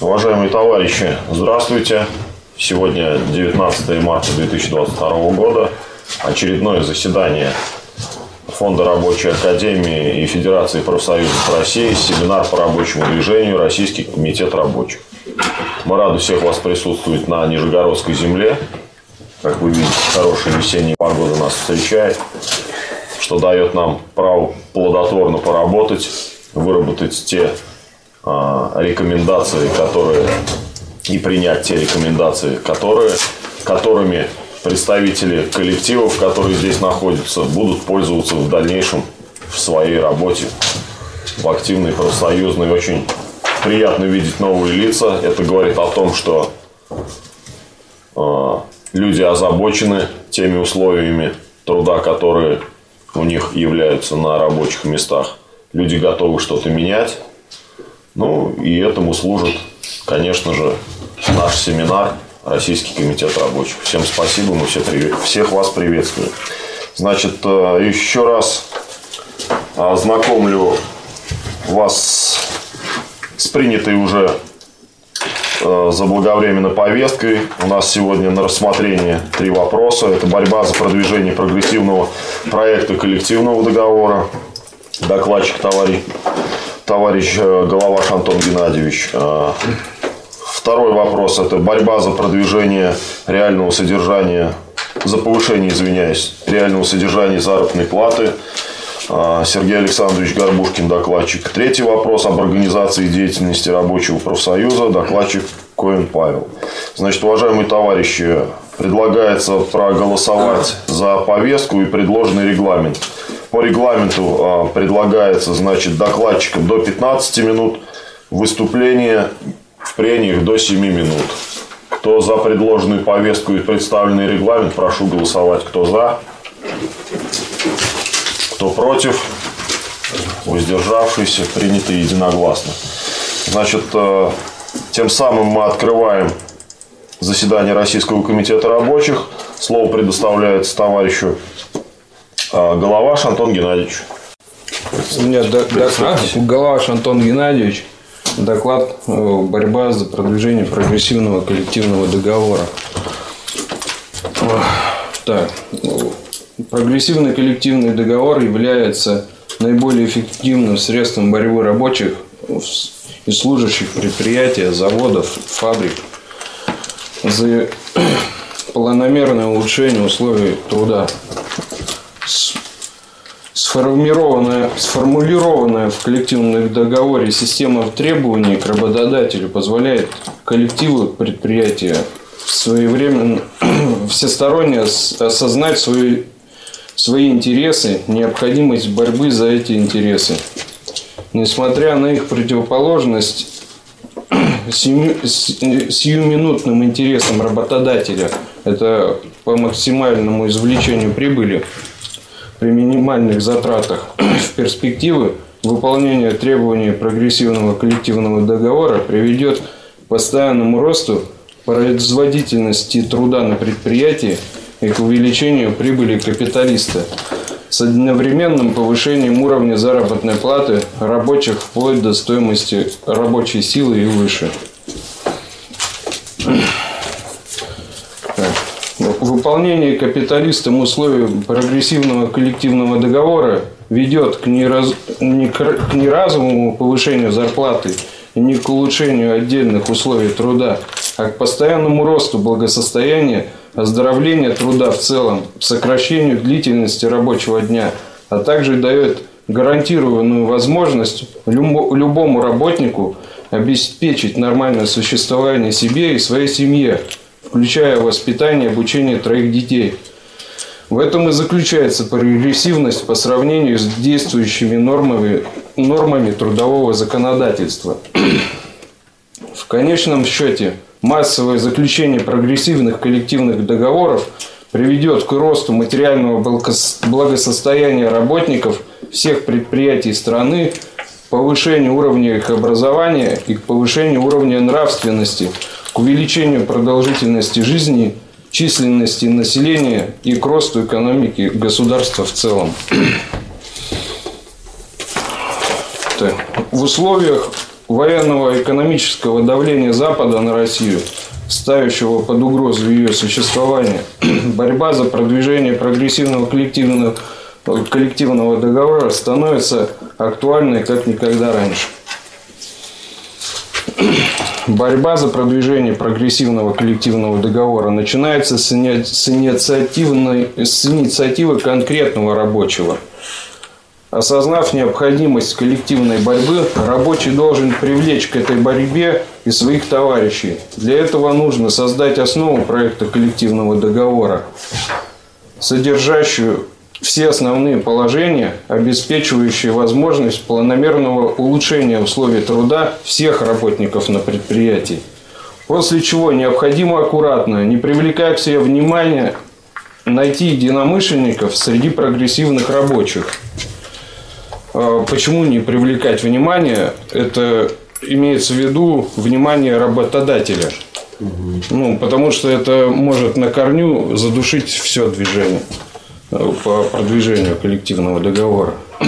Уважаемые товарищи, здравствуйте. Сегодня 19 марта 2022 года. Очередное заседание Фонда рабочей академии и Федерации профсоюзов России, семинар по рабочему движению Российский комитет рабочих. Мы рады всех вас присутствовать на Нижегородской земле. Как вы видите, хорошая весенняя погода нас встречает, что дает нам право плодотворно поработать, выработать те рекомендации, которые и принять те рекомендации, которые, которыми представители коллективов, которые здесь находятся, будут пользоваться в дальнейшем в своей работе, в активной профсоюзной. Очень приятно видеть новые лица. Это говорит о том, что э, люди озабочены теми условиями труда, которые у них являются на рабочих местах. Люди готовы что-то менять. Ну, и этому служит, конечно же, наш семинар Российский комитет рабочих. Всем спасибо, мы все привет, всех вас приветствуем. Значит, э, еще раз ознакомлю вас с принятой уже э, заблаговременно повесткой. У нас сегодня на рассмотрении три вопроса. Это борьба за продвижение прогрессивного проекта коллективного договора. Докладчик товарищ, товарищ э, Головаш Антон Геннадьевич. Второй вопрос – это борьба за продвижение реального содержания, за повышение, извиняюсь, реального содержания заработной платы. А, Сергей Александрович Горбушкин, докладчик. Третий вопрос об организации деятельности рабочего профсоюза, докладчик Коин Павел. Значит, уважаемые товарищи, предлагается проголосовать за повестку и предложенный регламент. По регламенту а, предлагается, значит, докладчикам до 15 минут, выступление в прениях до 7 минут. Кто за предложенную повестку и представленный регламент, прошу голосовать. Кто за? Кто против? Воздержавшийся, принято единогласно. Значит, э, тем самым мы открываем заседание Российского комитета рабочих. Слово предоставляется товарищу Головаш Антон Геннадьевич. У меня доклад. Головаш Антон Геннадьевич. Доклад э, «Борьба за продвижение прогрессивного коллективного договора». Так. Прогрессивный коллективный договор является наиболее эффективным средством борьбы рабочих и служащих предприятий, заводов, фабрик за планомерное улучшение условий труда Сформированная, сформулированная в коллективном договоре система требований к работодателю позволяет коллективу предприятия своевременно, всесторонне осознать свои, свои интересы, необходимость борьбы за эти интересы. Несмотря на их противоположность сиюминутным интересам работодателя, это по максимальному извлечению прибыли, при минимальных затратах в перспективы выполнение требований прогрессивного коллективного договора приведет к постоянному росту производительности труда на предприятии и к увеличению прибыли капиталиста с одновременным повышением уровня заработной платы рабочих вплоть до стоимости рабочей силы и выше. Выполнение капиталистам условий прогрессивного коллективного договора ведет к, нераз... не к неразовому повышению зарплаты и не к улучшению отдельных условий труда, а к постоянному росту благосостояния, оздоровлению труда в целом, сокращению длительности рабочего дня, а также дает гарантированную возможность любому работнику обеспечить нормальное существование себе и своей семье – включая воспитание и обучение троих детей. В этом и заключается прогрессивность по сравнению с действующими нормами, нормами трудового законодательства. В конечном счете, массовое заключение прогрессивных коллективных договоров приведет к росту материального благосостояния работников всех предприятий страны, повышению уровня их образования и к повышению уровня нравственности – к увеличению продолжительности жизни, численности населения и к росту экономики государства в целом. В условиях военного экономического давления Запада на Россию, ставящего под угрозу ее существование, борьба за продвижение прогрессивного коллективного, коллективного договора становится актуальной как никогда раньше. Борьба за продвижение прогрессивного коллективного договора начинается с, с, инициативной, с инициативы конкретного рабочего. Осознав необходимость коллективной борьбы, рабочий должен привлечь к этой борьбе и своих товарищей. Для этого нужно создать основу проекта коллективного договора, содержащую все основные положения, обеспечивающие возможность планомерного улучшения условий труда всех работников на предприятии. После чего необходимо аккуратно, не привлекая к себе внимания, найти единомышленников среди прогрессивных рабочих. А Почему не привлекать внимание? Это имеется в виду внимание работодателя. Ну, потому что это может на корню задушить все движение по продвижению коллективного договора.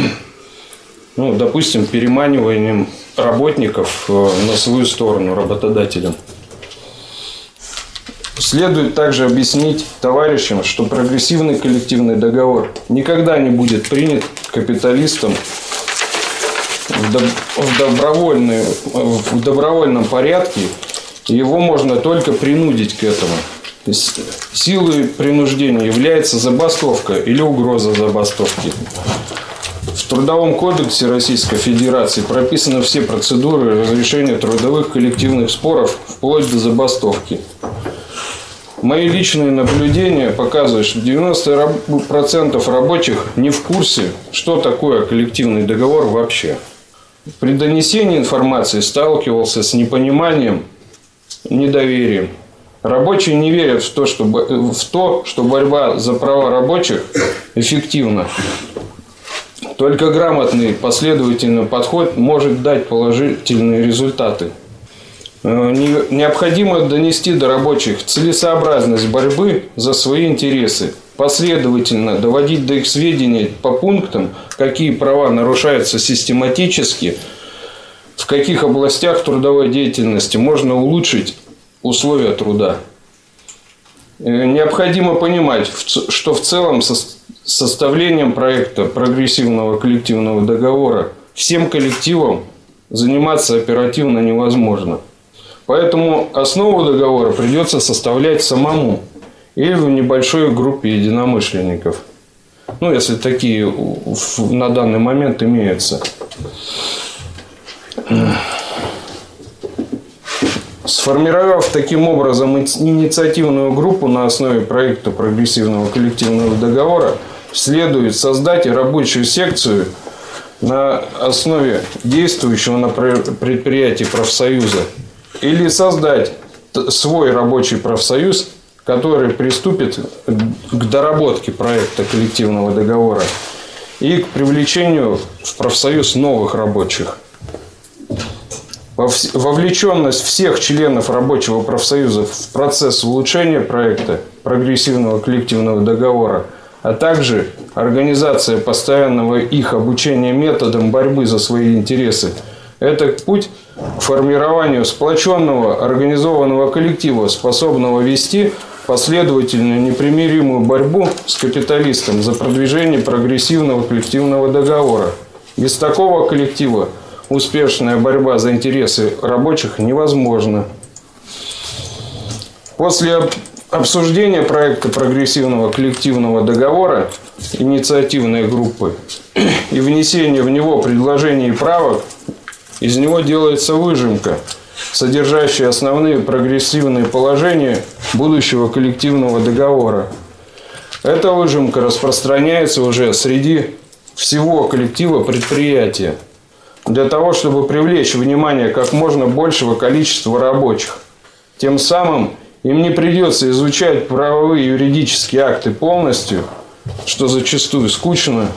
Ну, допустим, переманиванием работников э, на свою сторону работодателям. Следует также объяснить товарищам, что прогрессивный коллективный договор никогда не будет принят капиталистом в, доб- в добровольной- в добровольном порядке. Его можно только принудить к этому. С- Силой принуждения является забастовка или угроза забастовки. В Трудовом кодексе Российской Федерации прописаны все процедуры разрешения трудовых коллективных споров вплоть до забастовки. Мои личные наблюдения показывают, что 90% рабочих не в курсе, что такое коллективный договор вообще. При донесении информации сталкивался с непониманием, недоверием. Рабочие не верят в то, что, в то, что борьба за права рабочих эффективна. Только грамотный последовательный подход может дать положительные результаты. Э, не- Необходимо донести до рабочих целесообразность борьбы за свои интересы, последовательно доводить до их сведения по пунктам, какие права нарушаются систематически, в каких областях трудовой деятельности можно улучшить условия труда. Э, Необходимо понимать, что в целом сос- составлением проекта прогрессивного коллективного договора всем коллективам заниматься оперативно невозможно. Поэтому основу договора придется составлять самому или в небольшой группе единомышленников. Ну, если такие на данный момент имеются. Сформировав таким образом ини- инициативную группу на основе проекта прогрессивного коллективного договора, следует создать рабочую секцию на основе действующего на пре- предприятии профсоюза или создать свой рабочий профсоюз, который приступит к доработке проекта коллективного договора и к привлечению в профсоюз новых рабочих. Вовлеченность всех членов рабочего профсоюза в процесс улучшения проекта прогрессивного коллективного договора, а также организация постоянного их обучения методам борьбы за свои интересы – это путь к формированию сплоченного организованного коллектива, способного вести последовательную непримиримую борьбу с капиталистом за продвижение прогрессивного коллективного договора. Без такого коллектива успешная борьба за интересы рабочих невозможна. После об- обсуждения проекта прогрессивного коллективного договора инициативной группы и внесения в него предложений и правок, из него делается выжимка, содержащая основные прогрессивные положения будущего коллективного договора. Эта выжимка распространяется уже среди всего коллектива предприятия для того, чтобы привлечь внимание как можно большего количества рабочих. Тем самым им не придется изучать правовые юридические акты полностью, что зачастую скучно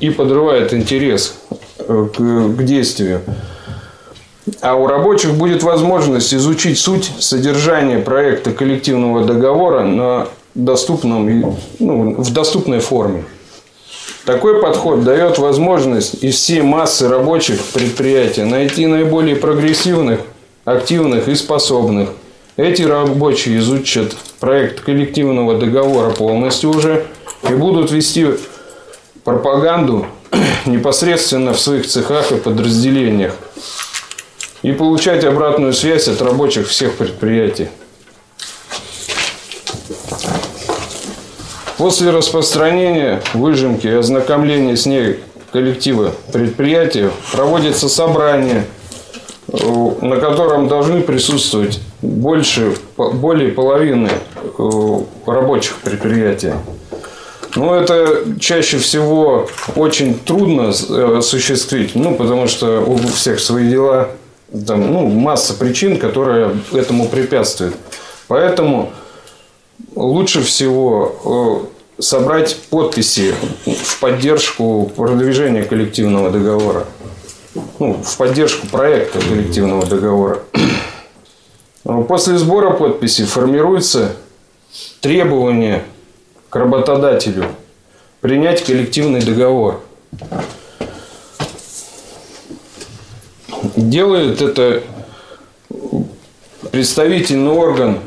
и- подрывает интерес э, к, к действию. А у рабочих будет возможность изучить суть содержания проекта коллективного договора на доступном, ну, в доступной форме. Такой подход дает возможность из всей массы рабочих предприятий найти наиболее прогрессивных, активных и способных. Эти рабочие изучат проект коллективного договора полностью уже и будут вести пропаганду непосредственно в своих цехах и подразделениях и получать обратную связь от рабочих всех предприятий. После распространения выжимки и ознакомления с ней коллектива предприятия проводится собрание, э, на котором должны присутствовать больше, более половины э, рабочих предприятий. Но это чаще всего очень трудно э, осуществить, ну, потому что у всех свои дела, там, ну, масса причин, которые этому препятствуют. Поэтому лучше всего э, собрать подписи в поддержку продвижения коллективного договора. Ну, в поддержку проекта коллективного договора. После сбора подписей формируется требование к работодателю принять коллективный договор. Делает это представительный орган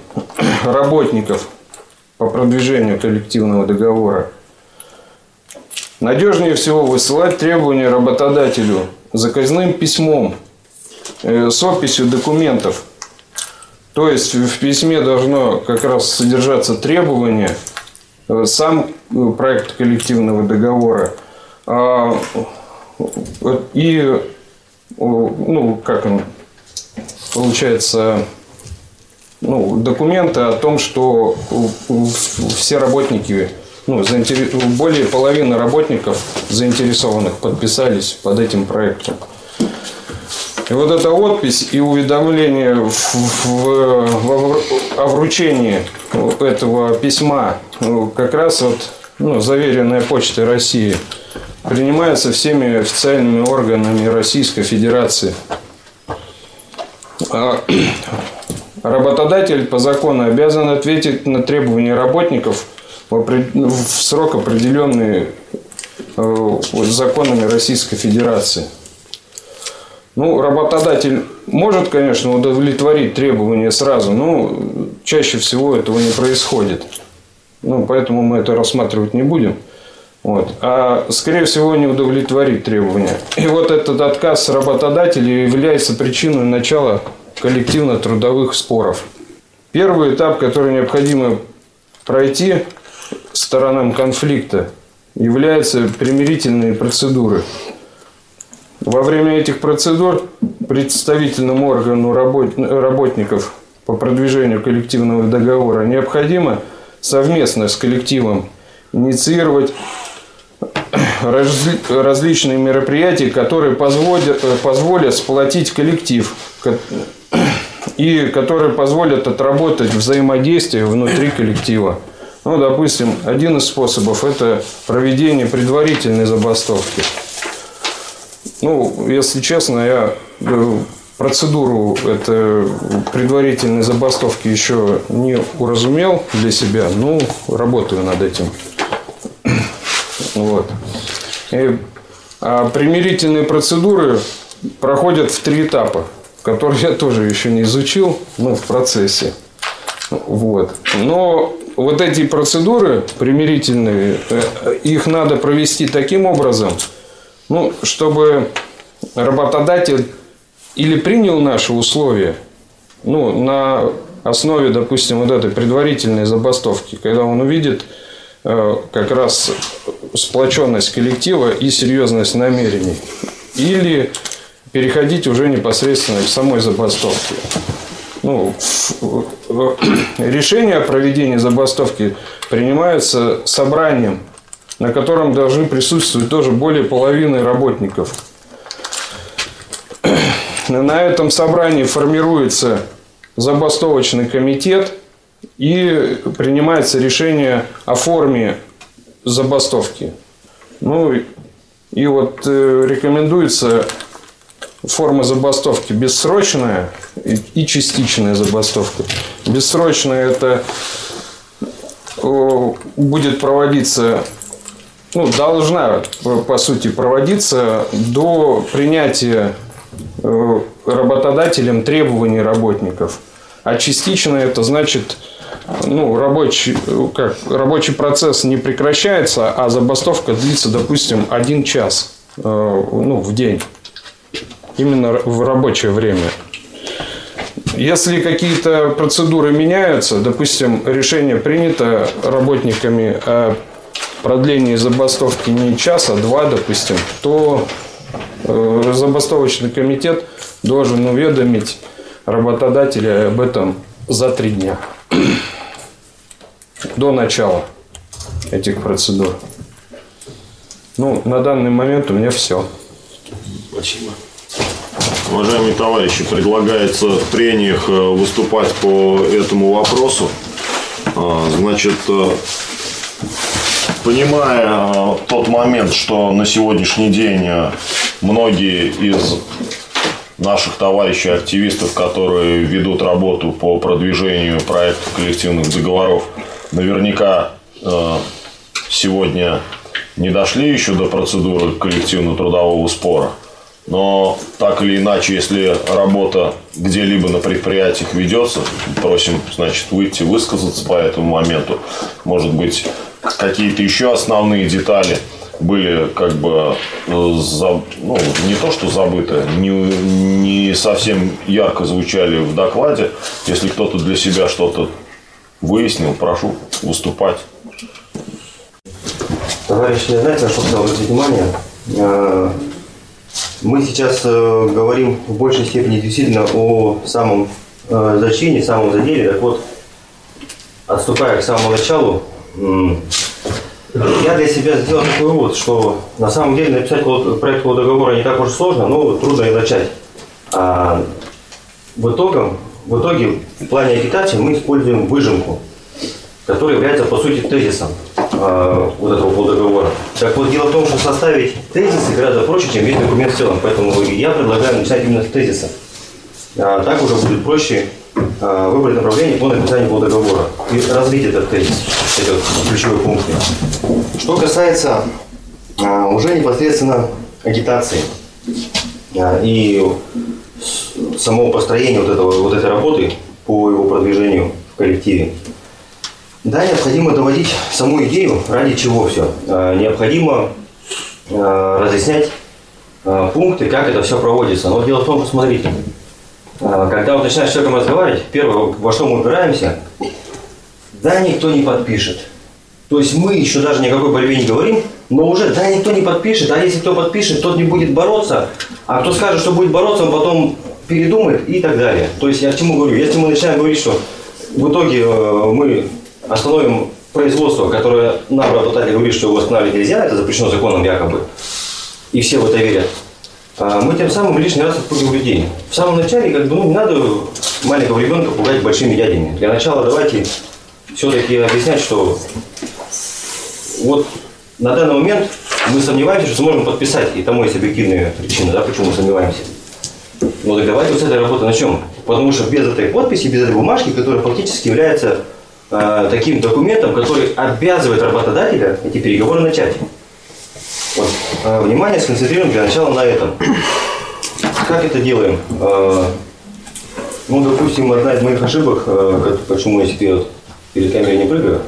работников по продвижению коллективного договора. Надежнее всего высылать требования работодателю заказным письмом э, с описью документов. То есть в письме должно как раз содержаться требование, э, сам э, проект коллективного договора а, и, ну, как он, получается, ну, документы о том, что все работники, ну, более половины работников заинтересованных подписались под этим проектом. И вот эта подпись и уведомление в, в, в, о вручении этого письма, ну, как раз вот, ну, заверенная почтой России, принимается всеми официальными органами Российской Федерации. А Работодатель по закону обязан ответить на требования работников в срок, определенный э, законами Российской Федерации. Ну, работодатель может, конечно, удовлетворить требования сразу, но чаще всего этого не происходит. Ну, поэтому мы это рассматривать не будем. Вот. А, скорее всего, не удовлетворит требования. И вот этот отказ работодателя является причиной начала коллективно-трудовых споров. Первый этап, который необходимо пройти сторонам конфликта, являются примирительные процедуры. Во время этих процедур представительному органу работников по продвижению коллективного договора необходимо совместно с коллективом инициировать различные мероприятия, которые позволят, позволят сплотить коллектив, и которые позволят отработать взаимодействие внутри коллектива. Ну, допустим, один из способов – это проведение предварительной забастовки. Ну, если честно, я э, процедуру это предварительной забастовки еще не уразумел для себя, ну, работаю над этим. Вот. И, а примирительные процедуры проходят в три этапа который я тоже еще не изучил, ну, в процессе. Вот. Но вот эти процедуры примирительные, э, их надо провести таким образом, ну, чтобы работодатель или принял наши условия, ну, на основе, допустим, вот этой предварительной забастовки, когда он увидит э, как раз сплоченность коллектива и серьезность намерений. Или переходить уже непосредственно к самой забастовке. Ну, решение о проведении забастовки принимается собранием, на котором должны присутствовать тоже более половины работников. На этом собрании формируется забастовочный комитет и принимается решение о форме забастовки. Ну и вот э, рекомендуется форма забастовки бессрочная и частичная забастовка. Бессрочная это будет проводиться ну, должна, по сути, проводиться до принятия э, работодателем требований работников. А частично это значит, ну, рабочий, как, рабочий процесс не прекращается, а забастовка длится, допустим, один час э, ну, в день. Именно в рабочее время. Если какие-то процедуры меняются, допустим, решение принято работниками о продлении забастовки не час, а два, допустим, то э, забастовочный комитет должен уведомить работодателя об этом за три дня до начала этих процедур. Ну, на данный момент у меня все. Спасибо. Уважаемые товарищи, предлагается в прениях э, выступать по этому вопросу. А, значит, э, понимая э, тот момент, что на сегодняшний день многие из наших товарищей активистов, которые ведут работу по продвижению проектов коллективных договоров, наверняка сегодня не дошли еще до процедуры коллективного трудового спора – но так или иначе, если работа где-либо на предприятиях ведется, просим, значит, выйти, высказаться по этому моменту. Может быть, какие-то еще основные детали были как бы э, ну, не то что забыты, не, не совсем ярко звучали в докладе. Если кто-то для себя что-то выяснил, прошу выступать. Товарищи, знаете, на что хотел обратить внимание? Мы сейчас э, говорим в большей степени действительно о самом э, зачине, самом заделе. Так вот, отступая к самому началу, я для себя сделал такой вывод, что на самом деле написать проект договора не так уж сложно, но трудно и начать. А в, итоге, в итоге в плане агитации мы используем выжимку, которая является по сути тезисом э, вот этого полдоговора. Так вот, дело в том, что составить тезисы гораздо проще, чем весь документ в целом. Поэтому я предлагаю написать именно тезисы. А, так уже будет проще а, выбрать направление по написанию полдоговора и развить этот тезис, эти вот ключевые пункты. Что касается а, уже непосредственно агитации а, и самого построения вот, этого, вот этой работы по его продвижению в коллективе. Да, необходимо доводить саму идею, ради чего все. А, необходимо а, разъяснять а, пункты, как это все проводится. Но дело в том, что, смотрите, когда вот начинаешь с человеком разговаривать, первое, во что мы упираемся, да, никто не подпишет. То есть мы еще даже никакой борьбе не говорим, но уже, да, никто не подпишет, а если кто подпишет, тот не будет бороться, а кто скажет, что будет бороться, он потом передумает и так далее. То есть я к чему говорю? Если мы начинаем говорить, что в итоге э, мы остановим производство, которое нам работодатель говорит, что его останавливать нельзя, это запрещено законом якобы, и все в это верят, а мы тем самым лишний раз отпугиваем людей. В самом начале, как бы, ну, не надо маленького ребенка пугать большими дядями. Для начала давайте все-таки объяснять, что вот на данный момент мы сомневаемся, что сможем подписать, и тому есть объективные причины, да, почему мы сомневаемся. Ну так давайте вот с этой работы начнем. Потому что без этой подписи, без этой бумажки, которая фактически является Э, таким документом, который обязывает работодателя эти переговоры начать. Вот. Э, внимание сконцентрируем для начала на этом. Как это делаем? Э, ну, допустим, одна из моих ошибок, почему я теперь вот перед камерой не прыгаю,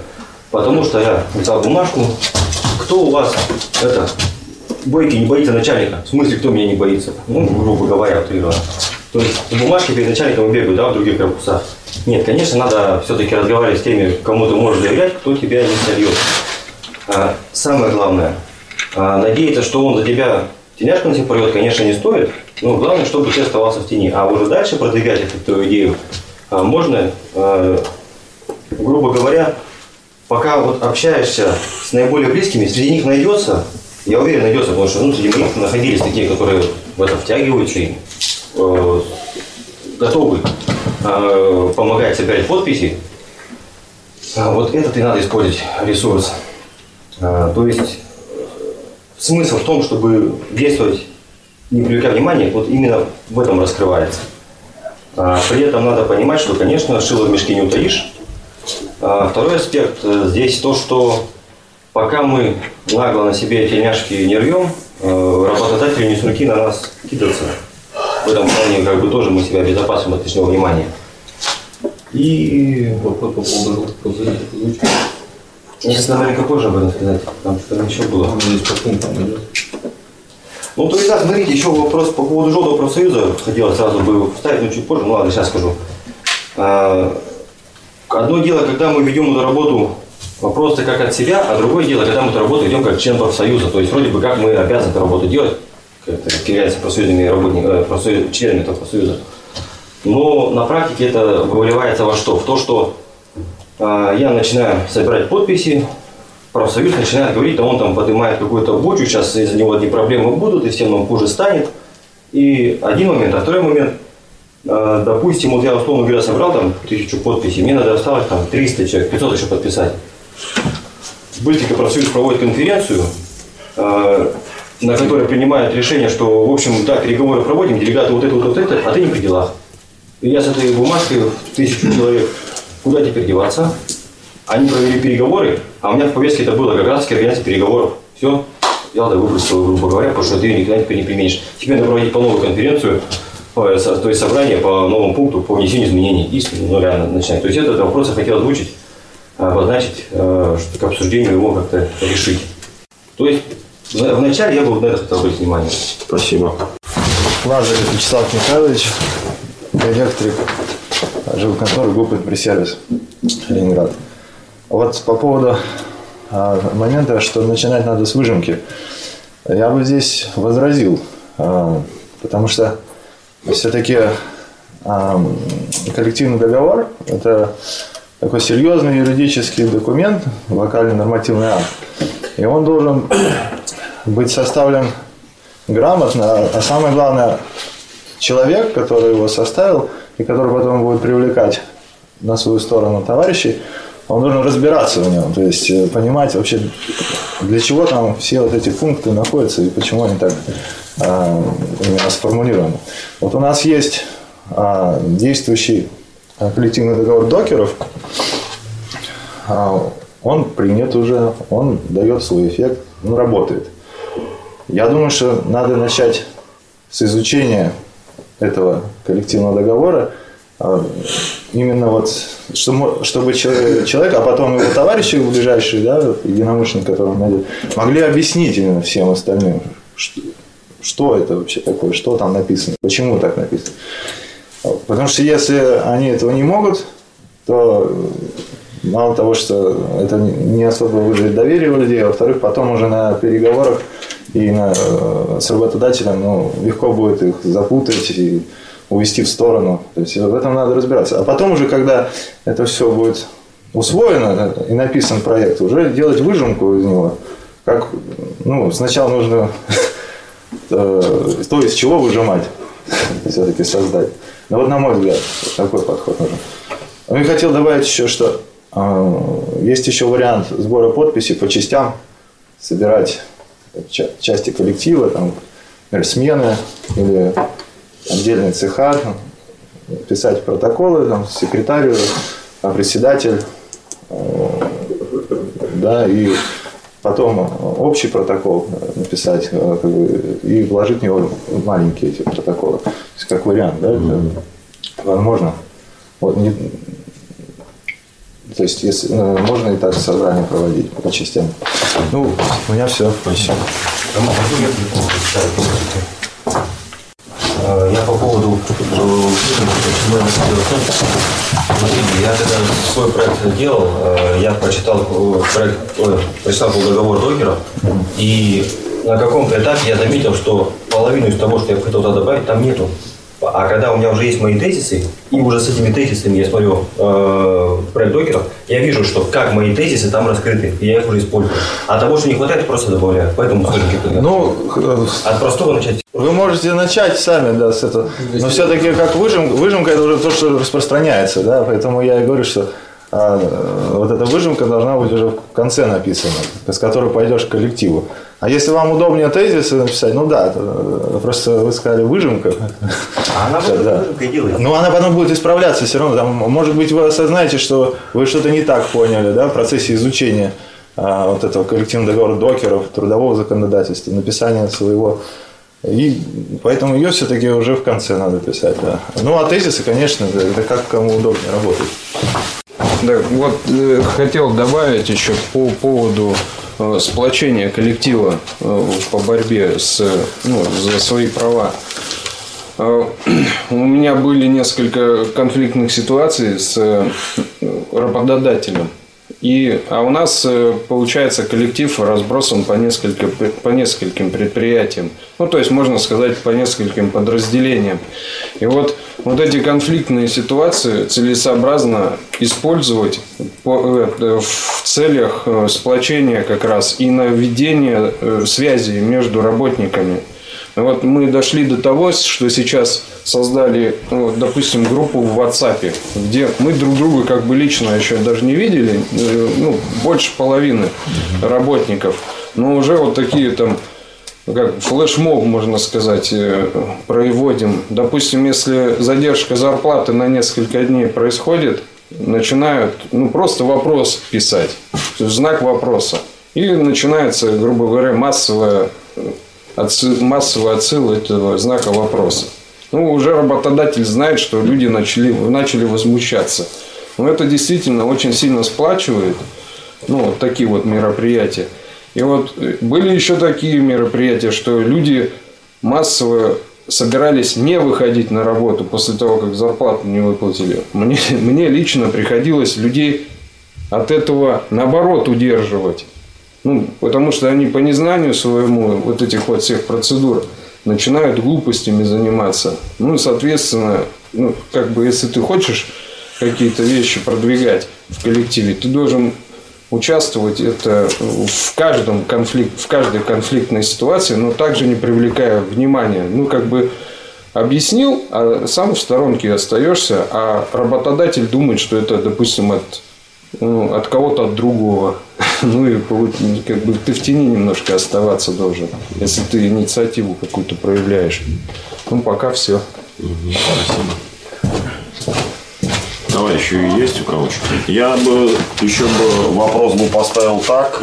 потому что я взял бумажку. Кто у вас это бойки не боится начальника? В смысле, кто меня не боится? Ну, грубо говоря, утрированно. То есть бумажки перед начальником бегают, да, в других корпусах. Нет, конечно, надо все-таки разговаривать с теми, кому ты можешь доверять, кто тебя не сольет. А, самое главное, а, надеяться, что он за тебя теняшку на себя порвет, конечно, не стоит. Но главное, чтобы ты оставался в тени. А уже дальше продвигать эту идею а, можно, грубо говоря, пока вот общаешься с наиболее близкими, среди них найдется, я уверен, найдется, потому что ну, среди них находились такие, которые в это втягиваются и э, готовы э, помогать собирать подписи, а вот этот и надо использовать ресурс. А, то есть смысл в том, чтобы действовать, не привлекая внимания, вот именно в этом раскрывается. А, при этом надо понимать, что, конечно, шило в мешке не утаишь. А, второй аспект э, здесь то, что пока мы нагло на себе тельняшки не рвем, э, работодатели не с руки на нас кидаться. В этом плане как бы тоже мы себя обезопасим от лишнего внимания. И вот по поводу желтых ползунок. Если маленько позже об этом сказать, там что-то еще было. Ну, то есть, да, смотрите, еще вопрос по поводу желтого профсоюза хотелось сразу бы вставить, но чуть позже, ну ладно, сейчас скажу. А, Одно дело, когда мы ведем эту работу просто как от себя, а другое дело, когда мы эту работу ведем как член профсоюза. То есть, вроде бы как мы обязаны эту работу делать, как, является профсоюзными работниками, э, профсоюз, членами этого профсоюза. Но на практике это выливается во что? В то, что а, я начинаю собирать подписи, профсоюз начинает говорить, а он там поднимает какую-то бучу, сейчас из-за него одни проблемы будут, и всем нам хуже станет. И один момент, а второй момент, э, допустим, вот я условно говоря собрал там тысячу подписей, мне надо осталось там 300 человек, 500 еще подписать. Быстренько профсоюз проводит конференцию, э, на которой принимает решение, что, в общем, да, переговоры проводим, делегаты вот это, вот, вот это, а ты не при делах. И я с этой бумажкой в тысячу человек, куда теперь деваться? Они провели переговоры, а у меня в повестке это было как раз организация переговоров. Все, я это выбросил, грубо говоря, потому что ты никогда теперь не применишь. Теперь надо проводить по новую конференцию, со- то есть собрание по новому пункту по внесению изменений и с нуля начинать. То есть этот вопрос я хотел озвучить, обозначить, э, что к обсуждению его как-то решить. То есть вначале я бы на это хотел обратить внимание. Спасибо. Лазарев Вячеслав Михайлович, электрик, жилконтор группы «Пресервис», Ленинград. Вот по поводу а, момента, что начинать надо с выжимки, я бы здесь возразил, а, потому что все-таки коллективный договор – это такой серьезный юридический документ, локальный нормативный акт, и он должен быть составлен грамотно, а самое главное, человек, который его составил и который потом будет привлекать на свою сторону товарищей, он должен разбираться в нем, то есть э, понимать вообще, для чего там все вот эти пункты находятся и почему они так а, именно сформулированы. Вот у нас есть а, действующий коллективный договор докеров, а, он принят уже, он дает свой эффект, он работает. Я думаю, что надо начать с изучения этого коллективного договора, а, именно вот, чтобы, человек, а потом его товарищи ближайшие, да, единомышленники, которые он найдет, могли объяснить именно всем остальным, что, что это вообще такое, что там написано, почему так написано. Потому что если они этого не могут, то мало того, что это не особо вызовет доверие у людей, а во-вторых, потом уже на переговорах и на, э, с работодателем ну, легко будет их запутать и увести в сторону. То есть в этом надо разбираться. А потом уже, когда это все будет усвоено и написан проект, уже делать выжимку из него. Как, ну, сначала нужно э, то, из чего выжимать, все-таки создать. Но вот на мой взгляд, такой подход нужен. Ну и хотел добавить еще, что э, есть еще вариант сбора подписей по частям, собирать части коллектива, там, например, смены или отдельные цеха, писать протоколы, там, секретарь, а председатель, э, да, и потом общий протокол написать э, как бы, и вложить в него маленькие эти протоколы. То есть как вариант, да, это возможно. Вот, не- то есть если, э, можно и так собрание проводить по частям. Ну, у меня все. Спасибо. Э, Я по поводу э, Смотрите, я когда свой проект делал, я прочитал проект, прочитал договор докеров, и на каком-то этапе я заметил, что половину из того, что я хотел туда добавить, там нету. А когда у меня уже есть мои тезисы, и уже с этими тезисами я смотрю э, проект докеров, я вижу, что как мои тезисы там раскрыты, и я их уже использую. А того, что не хватает, просто добавляю. Поэтому. Ну, э, От простого начать. Вы можете начать сами, да, с этого. Но все-таки как выжимка, выжимка это уже то, что распространяется, да, поэтому я и говорю, что а, э, вот эта выжимка должна быть уже в конце написана, с которой пойдешь к коллективу. А если вам удобнее тезисы написать, ну да, э, просто вы сказали выжимка. А она вот Да. выжимкой делает. Ну, она потом будет исправляться все равно. Там, может быть, вы осознаете, что вы что-то не так поняли, да, в процессе изучения а, вот этого коллективного договора докеров, трудового законодательства, написания своего. И поэтому ее все-таки уже в конце надо писать. Да. Ну, а тезисы, конечно, это как кому удобнее работать. Да, вот э, хотел добавить еще по поводу э, сплочения коллектива э, по борьбе с, ну, за свои права. Э, у меня были несколько конфликтных ситуаций с работодателем. И, а у нас, э, получается, коллектив разбросан по, несколько, по нескольким предприятиям. Ну, то есть, можно сказать, по нескольким подразделениям. И вот, вот эти конфликтные ситуации целесообразно использовать по, э, в целях э, сплочения как раз и наведения связи между работниками. Вот мы дошли до того, что сейчас создали, ну, допустим, группу в WhatsApp, где мы друг друга как бы лично еще даже не видели, э, ну, больше половины работников, но уже вот такие там как флешмоб, можно сказать, э, проводим. Допустим, если задержка зарплаты на несколько дней происходит, начинают ну, просто вопрос писать, знак вопроса. И начинается, грубо говоря, массовая отсыл, массовый отсыл этого знака вопроса. Ну, уже работодатель знает, что люди начали, начали возмущаться. Но это действительно очень сильно сплачивает, ну, вот такие вот мероприятия. И вот э, были еще такие мероприятия, что люди массово собирались не выходить на работу после того, как зарплату не выплатили. Мне, мне лично приходилось людей от этого наоборот удерживать. Ну, потому что они по незнанию своему вот этих вот всех процедур начинают глупостями заниматься. Ну, соответственно, ну, как бы если ты хочешь какие-то вещи продвигать в коллективе, ты должен участвовать это в каждом конфликт, в каждой конфликтной ситуации, но также не привлекая внимания. Ну, как бы объяснил, а сам в сторонке остаешься, а работодатель думает, что это, допустим, от, ну, от кого-то от другого. Ну и как бы ты в тени немножко оставаться должен, если ты инициативу какую-то проявляешь. Ну, пока все. Спасибо. Товарищи, есть у кого что Я бы еще бы вопрос бы поставил так.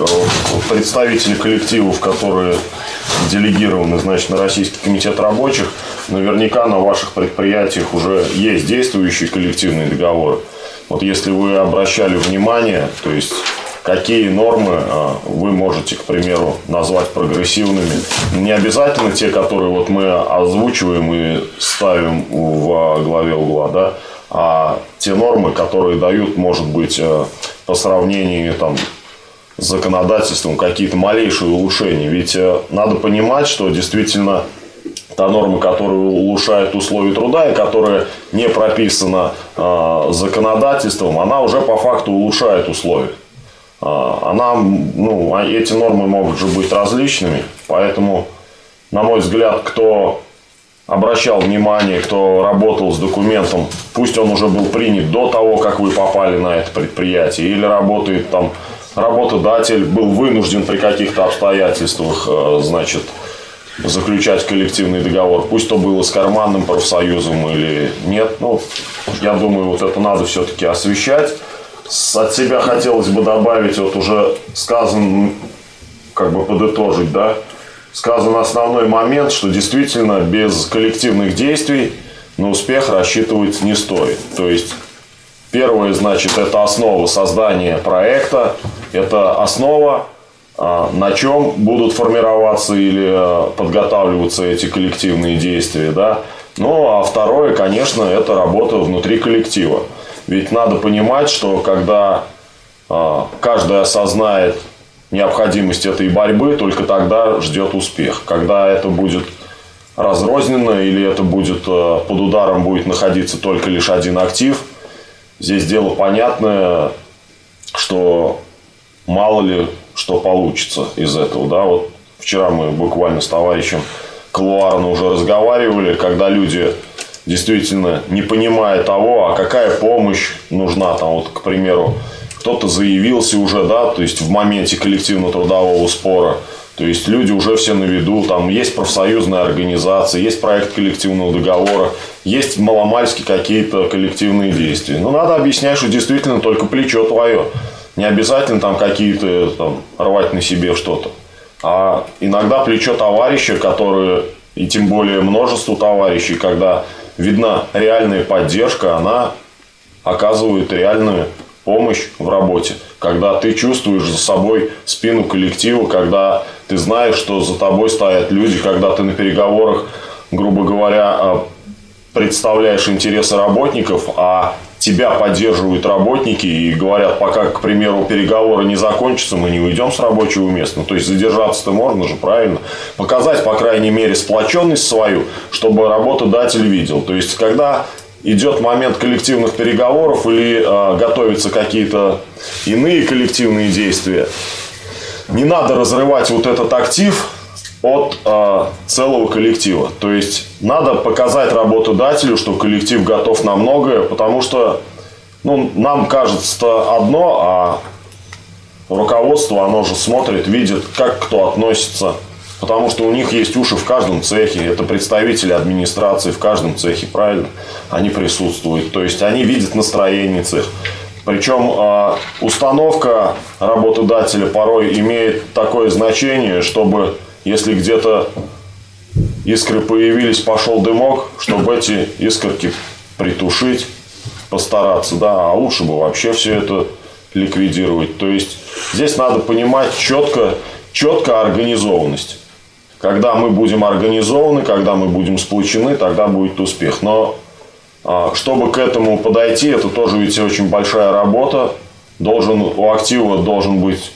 Представители коллективов, которые делегированы, значит, на Российский комитет рабочих, наверняка на ваших предприятиях уже есть действующие коллективные договоры. Вот если вы обращали внимание, то есть какие нормы а, вы можете, к примеру, назвать прогрессивными. Не обязательно те, которые вот мы озвучиваем и ставим в главе угла, да, а те нормы, которые дают, может быть, э, по сравнению там, с законодательством какие-то малейшие улучшения. Ведь э, надо понимать, что действительно та норма, которая улучшает условия труда и которая не прописана э, законодательством, она уже по факту улучшает условия. А, она, ну, а эти нормы могут же быть различными, поэтому, на мой взгляд, кто обращал внимание, кто работал с документом, пусть он уже был принят до того, как вы попали на это предприятие, или работает там, работодатель был вынужден при каких-то обстоятельствах, э, значит, заключать коллективный договор, пусть то было с карманным профсоюзом или нет, ну, я думаю, вот это надо все-таки освещать. От себя хотелось бы добавить, вот уже сказан, как бы подытожить, да, сказан основной момент, что действительно без коллективных действий на успех рассчитывать не стоит. То есть первое, значит, это основа создания проекта, это основа, на чем будут формироваться или а, подготавливаться эти коллективные действия, да. Ну, а второе, конечно, это работа внутри коллектива. Ведь надо понимать, что когда э, каждый осознает необходимость этой борьбы, только тогда ждет успех. Когда это будет разрозненно или это будет э, под ударом будет находиться только лишь один актив, здесь дело понятное, что мало ли что получится из этого. Да? Вот вчера мы буквально с товарищем Калуарно уже разговаривали, когда люди действительно не понимая того, а какая помощь нужна, там вот, к примеру, кто-то заявился уже, да, то есть в моменте коллективно-трудового спора, то есть люди уже все на виду, там есть профсоюзная организация, есть проект коллективного договора, есть маломальски какие-то коллективные действия. Но надо объяснять, что действительно только плечо твое. Не обязательно там какие-то там рвать на себе что-то. А иногда плечо товарища, которые, и тем более множество товарищей, когда видна реальная поддержка, она оказывает реальную помощь в работе. Когда ты чувствуешь за собой спину коллектива, когда ты знаешь, что за тобой стоят люди, когда ты на переговорах, грубо говоря, а, представляешь интересы работников, а тебя поддерживают работники и говорят, пока, к примеру, переговоры не закончатся, мы не уйдем с рабочего места. Ну, то есть задержаться-то можно же, правильно? Показать, по крайней мере, сплоченность свою, чтобы работодатель видел. То есть, когда идет момент коллективных переговоров или э, готовятся какие-то иные коллективные действия, не надо разрывать вот этот актив от э, целого коллектива. То есть надо показать работодателю, что коллектив готов на многое, потому что ну, нам кажется одно, а руководство, оно же смотрит, видит, как кто относится. Потому что у них есть уши в каждом цехе. Это представители администрации в каждом цехе, правильно? Они присутствуют. То есть они видят настроение цеха. Причем э, установка работодателя порой имеет такое значение, чтобы если где-то искры появились, пошел дымок, чтобы эти искорки притушить, постараться, да, а лучше бы вообще все это ликвидировать. То есть здесь надо понимать четко, четко организованность. Когда мы будем организованы, когда мы будем сплочены, тогда будет успех. Но а, чтобы к этому подойти, это тоже ведь очень большая работа. Должен, у актива должен быть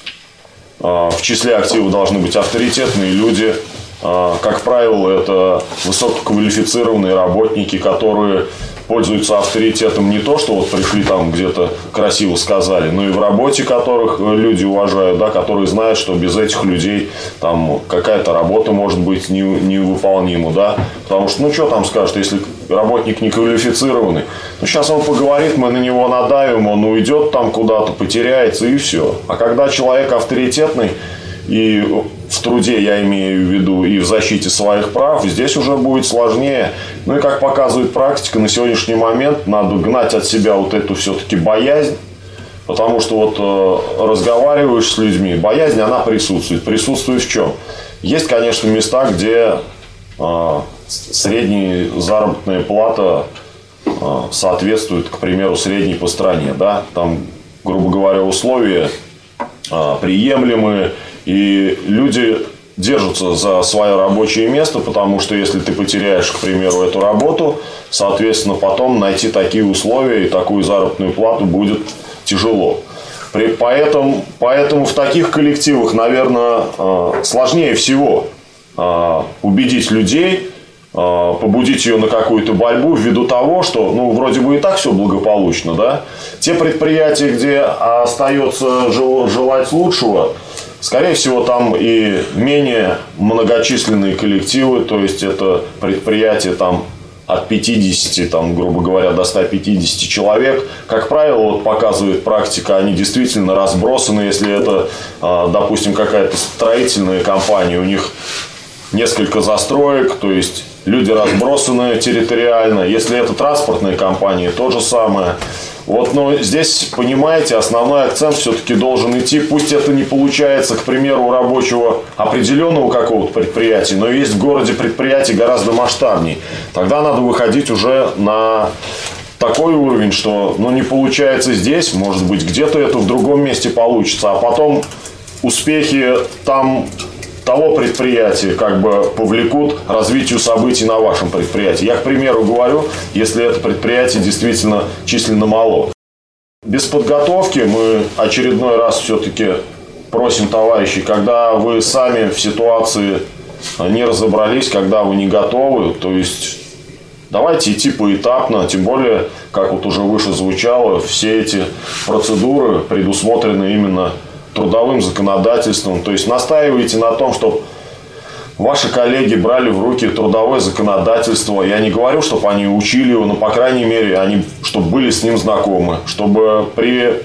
в числе активов должны быть авторитетные люди. А, как правило, это высококвалифицированные работники, которые пользуются авторитетом не то, что вот пришли там где-то красиво сказали, но и в работе которых э, люди уважают, да, которые знают, что без этих людей там какая-то работа может быть не, невыполнима, да, потому что, ну, что там скажут, если работник не квалифицированный, ну, сейчас он поговорит, мы на него надавим, он уйдет там куда-то, потеряется и все. А когда человек авторитетный, и в труде я имею в виду и в защите своих прав, здесь уже будет сложнее. Ну и как показывает практика, на сегодняшний момент надо гнать от себя вот эту все-таки боязнь, потому что вот э, разговариваешь с людьми, боязнь, она присутствует. Присутствует в чем? Есть, конечно, места, где э, средняя заработная плата э, соответствует, к примеру, средней по стране, да, там, грубо говоря, условия э, приемлемые, и люди держатся за свое рабочее место, потому что если ты потеряешь, к примеру, эту работу, соответственно, потом найти такие условия и такую заработную плату будет тяжело. При, поэтому, поэтому в таких коллективах, наверное, э, сложнее всего убедить людей, побудить ее на какую-то борьбу ввиду того, что, ну, вроде бы и так все благополучно, да. Те предприятия, где остается желать лучшего, Скорее всего, там и менее многочисленные коллективы, то есть это предприятия там от 50, там, грубо говоря, до 150 человек. Как правило, вот показывает практика, они действительно разбросаны. Если это, а, допустим, какая-то строительная компания, у них несколько застроек, то есть люди разбросаны территориально. Если это транспортная компания, то же самое. Вот, но здесь, понимаете, основной акцент все-таки должен идти, пусть это не получается, к примеру, у рабочего определенного какого-то предприятия, но есть в городе предприятий гораздо масштабней. Тогда надо выходить уже на такой уровень, что ну, не получается здесь, может быть, где-то это в другом месте получится, а потом успехи там того предприятия как бы повлекут развитию событий на вашем предприятии. Я, к примеру, говорю, если это предприятие действительно численно мало. Без подготовки мы очередной раз все-таки просим товарищей, когда вы сами в ситуации не разобрались, когда вы не готовы, то есть давайте идти поэтапно, тем более, как вот уже выше звучало, все эти процедуры предусмотрены именно трудовым законодательством. То есть настаиваете на том, чтобы ваши коллеги брали в руки трудовое законодательство. Я не говорю, чтобы они учили его, но, по крайней мере, они, чтобы были с ним знакомы. Чтобы при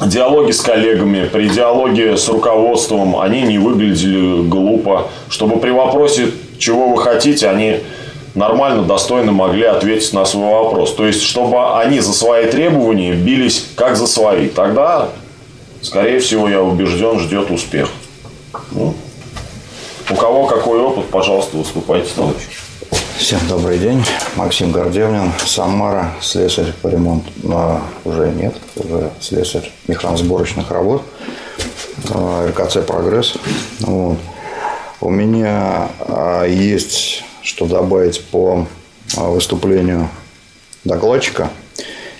диалоге с коллегами, при диалоге с руководством они не выглядели глупо. Чтобы при вопросе, чего вы хотите, они нормально, достойно могли ответить на свой вопрос. То есть, чтобы они за свои требования бились как за свои. Тогда скорее всего, я убежден, ждет успех. Ну, у кого какой опыт, пожалуйста, выступайте, товарищ. Всем добрый день. Максим Гордевнин, Самара, слесарь по ремонту. А, уже нет, уже слесарь механосборочных работ. А, РКЦ «Прогресс». Вот. У меня а, есть что добавить по выступлению докладчика.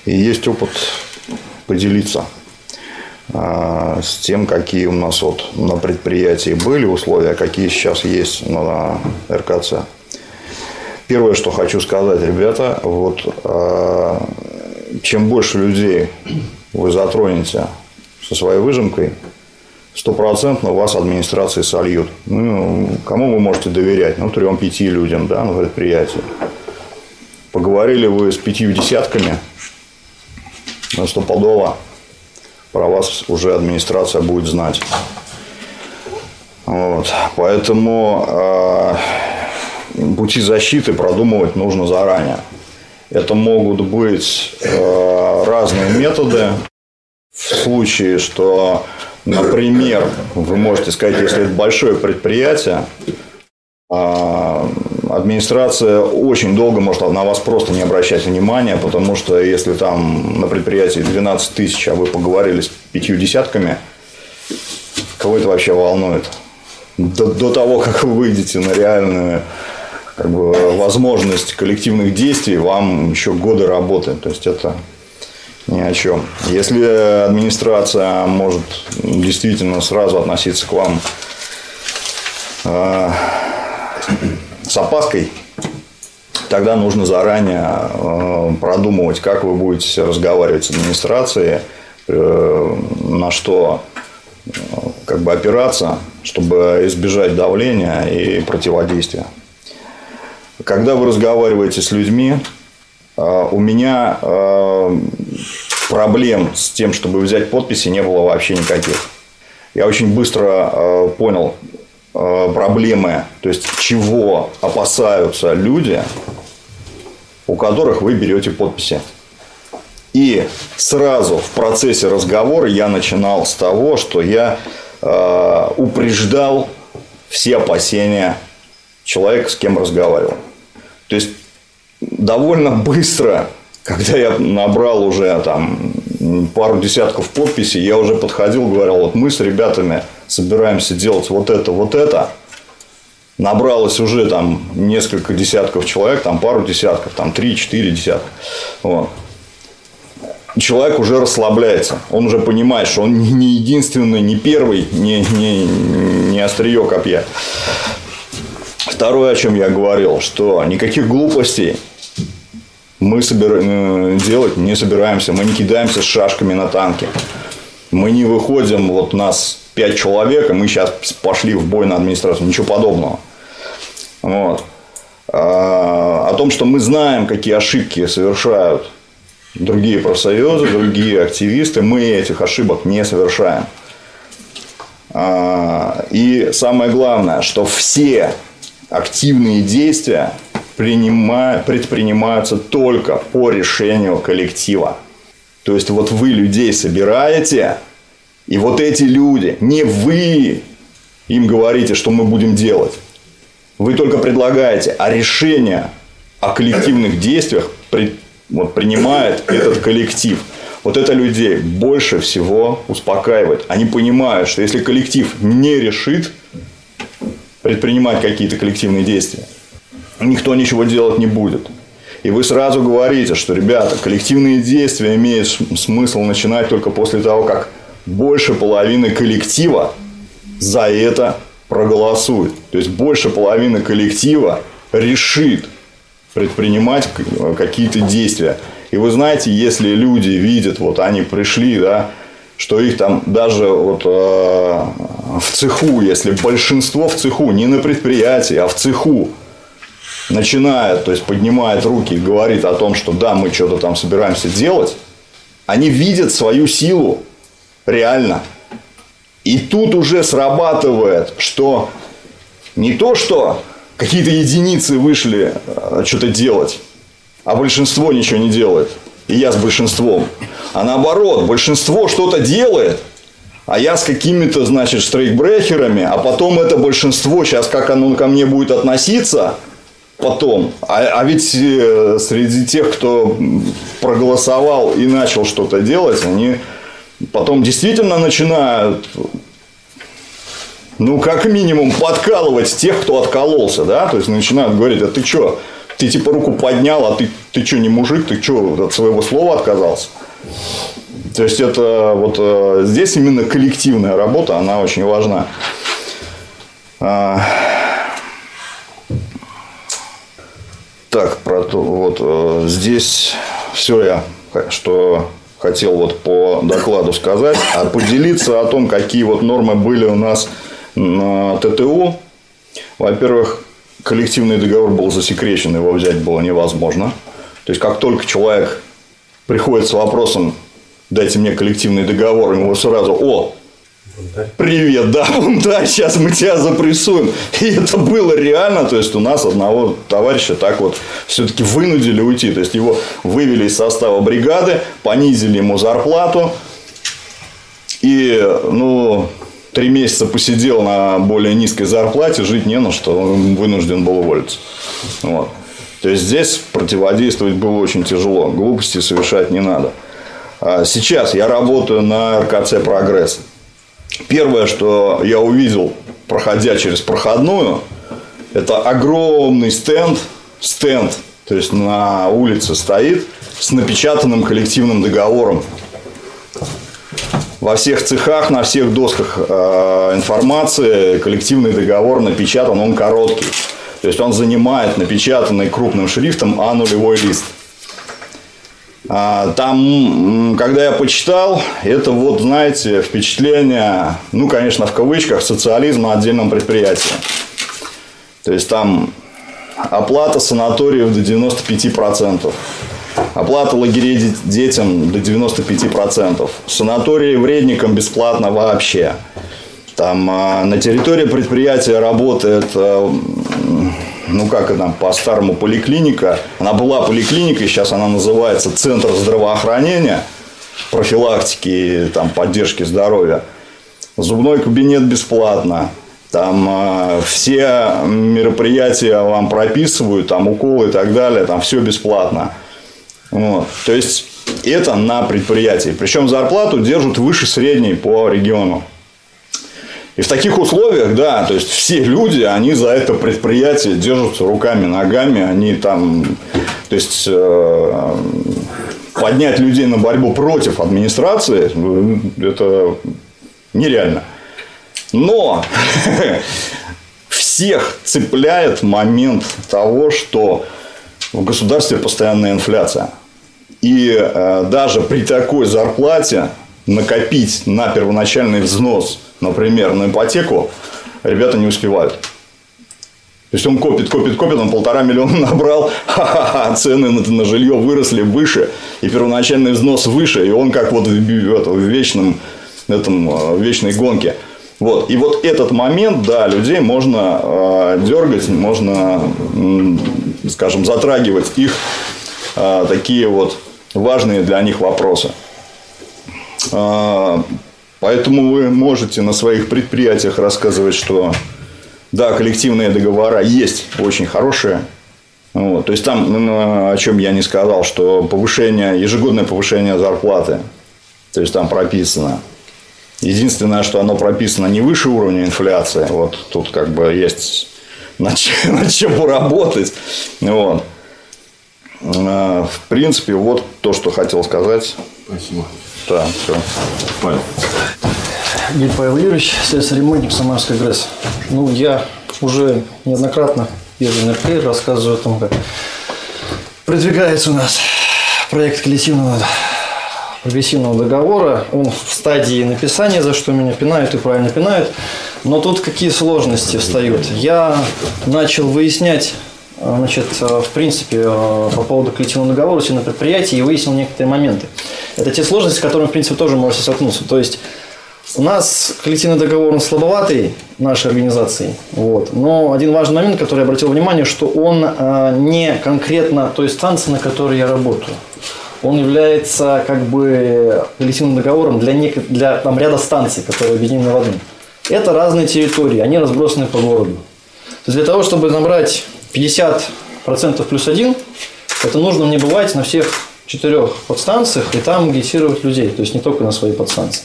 И есть опыт поделиться с тем, какие у нас вот на предприятии были условия, какие сейчас есть на РКЦ. Первое, что хочу сказать, ребята, вот а, чем больше людей вы затронете со своей выжимкой, стопроцентно вас администрации сольют. Ну, кому вы можете доверять? Ну, трем-пяти людям, да, на предприятии. Поговорили вы с пятью десятками, ну, стопудово про вас уже администрация будет знать. Вот. Поэтому э, пути защиты продумывать нужно заранее. Это могут быть э, разные методы. В случае, что, например, вы можете сказать, если это большое предприятие, э, администрация очень долго может на вас просто не обращать внимания, потому что если там на предприятии 12 тысяч, а вы поговорили с пятью десятками, кого это вообще волнует? До, до того, как вы выйдете на реальную как бы, возможность коллективных действий, вам еще годы работы. То есть это ни о чем. Если администрация может действительно сразу относиться к вам э, с опаской, тогда нужно заранее э, продумывать, как вы будете разговаривать с администрацией, э, на что э, как бы опираться, чтобы избежать давления и противодействия. Когда вы разговариваете с людьми, у меня проблем с тем, чтобы взять подписи, не было вообще никаких. Я очень быстро понял, проблемы, то есть чего опасаются люди, у которых вы берете подписи. И сразу в процессе разговора я начинал с того, что я э, упреждал все опасения человека, с кем разговаривал. То есть довольно быстро, когда я набрал уже там пару десятков подписей, я уже подходил, говорил, вот мы с ребятами собираемся делать вот это, вот это. Набралось уже там несколько десятков человек, там пару десятков, там три-четыре десятка. Вот. Человек уже расслабляется. Он уже понимает, что он не единственный, не первый, не, не, не острие копья. Второе, о чем я говорил, что никаких глупостей мы собира... Э, делать не собираемся. Мы не кидаемся с шашками на танки. Мы не выходим, вот нас пять человек, и мы сейчас пошли в бой на администрацию. Ничего подобного. Вот. А, о том, что мы знаем, какие ошибки совершают другие профсоюзы, другие активисты, мы этих ошибок не совершаем. А, и самое главное, что все активные действия предпринимаются только по решению коллектива. То есть вот вы людей собираете, и вот эти люди, не вы им говорите, что мы будем делать. Вы только предлагаете, а решение о коллективных действиях при, вот, принимает этот коллектив. Вот это людей больше всего успокаивает. Они понимают, что если коллектив не решит предпринимать какие-то коллективные действия, никто ничего делать не будет. И вы сразу говорите, что, ребята, коллективные действия имеют смысл начинать только после того, как больше половины коллектива за это проголосует. То есть больше половины коллектива решит предпринимать какие-то действия. И вы знаете, если люди видят, вот они пришли, да, что их там даже вот э, в цеху, если большинство в цеху, не на предприятии, а в цеху начинает, то есть поднимает руки и говорит о том, что да, мы что-то там собираемся делать, они видят свою силу реально. И тут уже срабатывает, что не то, что какие-то единицы вышли э, что-то делать, а большинство ничего не делает. И я с большинством. А наоборот, большинство что-то делает, а я с какими-то, значит, штрейкбрехерами, а потом это большинство, сейчас как оно ко мне будет относиться, потом. А, а ведь э, среди тех, кто проголосовал и начал что-то делать, они потом действительно начинают, ну, как минимум, подкалывать тех, кто откололся, да, то есть начинают говорить, а ты что, ты типа руку поднял, а ты, ты что, не мужик, ты что, от своего слова отказался? То есть это вот э, здесь именно коллективная работа, она очень важна. А, так, про то, вот э, здесь все я, что хотел вот по докладу сказать, а поделиться о том, какие вот нормы были у нас на ТТУ. Во-первых, коллективный договор был засекречен, его взять было невозможно. То есть, как только человек приходит с вопросом, дайте мне коллективный договор, ему сразу, о, Привет, да, да, сейчас мы тебя запрессуем. И это было реально, то есть у нас одного товарища так вот все-таки вынудили уйти. То есть его вывели из состава бригады, понизили ему зарплату. И, ну, три месяца посидел на более низкой зарплате, жить не на что, он вынужден был уволиться. Вот. То есть здесь противодействовать было очень тяжело, глупости совершать не надо. А сейчас я работаю на РКЦ «Прогресс». Первое, что я увидел, проходя через проходную, это огромный стенд, стенд, то есть на улице стоит с напечатанным коллективным договором. Во всех цехах, на всех досках э, информации коллективный договор напечатан, он короткий. То есть он занимает напечатанный крупным шрифтом А нулевой лист. А, там, когда я почитал, это вот, знаете, впечатление, ну, конечно, в кавычках, социализма отдельном предприятии. То есть там оплата санаториев до 95%. Оплата лагерей детям до 95%. Санатории вредникам бесплатно вообще. Там а, на территории предприятия работает, а, ну как это по-старому, поликлиника. Она была поликлиникой, сейчас она называется Центр здравоохранения, профилактики, там, поддержки здоровья. Зубной кабинет бесплатно. Там э, все мероприятия вам прописывают, там уколы и так далее, там все бесплатно. Вот. То есть это на предприятии. Причем зарплату держат выше средней по региону. И в таких условиях, да, то есть все люди, они за это предприятие держатся руками, ногами, они там, то есть э, поднять людей на борьбу против администрации, ну, это нереально. Но всех цепляет момент того, что в государстве постоянная инфляция. И э, даже при такой зарплате накопить на первоначальный взнос – например, на ипотеку, ребята не успевают. То есть он копит, копит, копит, он полтора миллиона набрал, ха-ха-ха, цены на, на жилье выросли выше, и первоначальный взнос выше, и он как вот в, в, в вечном, этом, в вечной гонке. Вот. И вот этот момент, да, людей можно э, дергать, можно, э, скажем, затрагивать их э, такие вот важные для них вопросы. Э, Поэтому вы можете на своих предприятиях рассказывать, что да, коллективные договора есть очень хорошие. Вот. То есть там, ну, о чем я не сказал, что повышение, ежегодное повышение зарплаты. То есть там прописано. Единственное, что оно прописано не выше уровня инфляции. Вот тут как бы есть над чем, над чем поработать. Вот. А, в принципе, вот то, что хотел сказать. Спасибо. Да, все. Павел. Гиль Павел Юрьевич, слесарь-ремонтник Самарской ГРЭС. Ну, я уже неоднократно езжу на РК, рассказываю о том, как продвигается у нас проект коллективного прогрессивного договора. Он в стадии написания, за что меня пинают и правильно пинают. Но тут какие сложности встают. Я начал выяснять значит, в принципе, по поводу коллективного договора на предприятии и выяснил некоторые моменты. Это те сложности, с которыми, в принципе, тоже можете столкнуться. То есть, у нас коллективный договор он слабоватый нашей организации. Вот. Но один важный момент, который я обратил внимание, что он э, не конкретно той станции, на которой я работаю. он является как бы коллективным договором для, нек- для там, ряда станций, которые объединены в одну. Это разные территории, они разбросаны по городу. То есть для того, чтобы набрать 50% плюс один, это нужно мне бывать на всех четырех подстанциях и там агитировать людей, то есть не только на своей подстанции.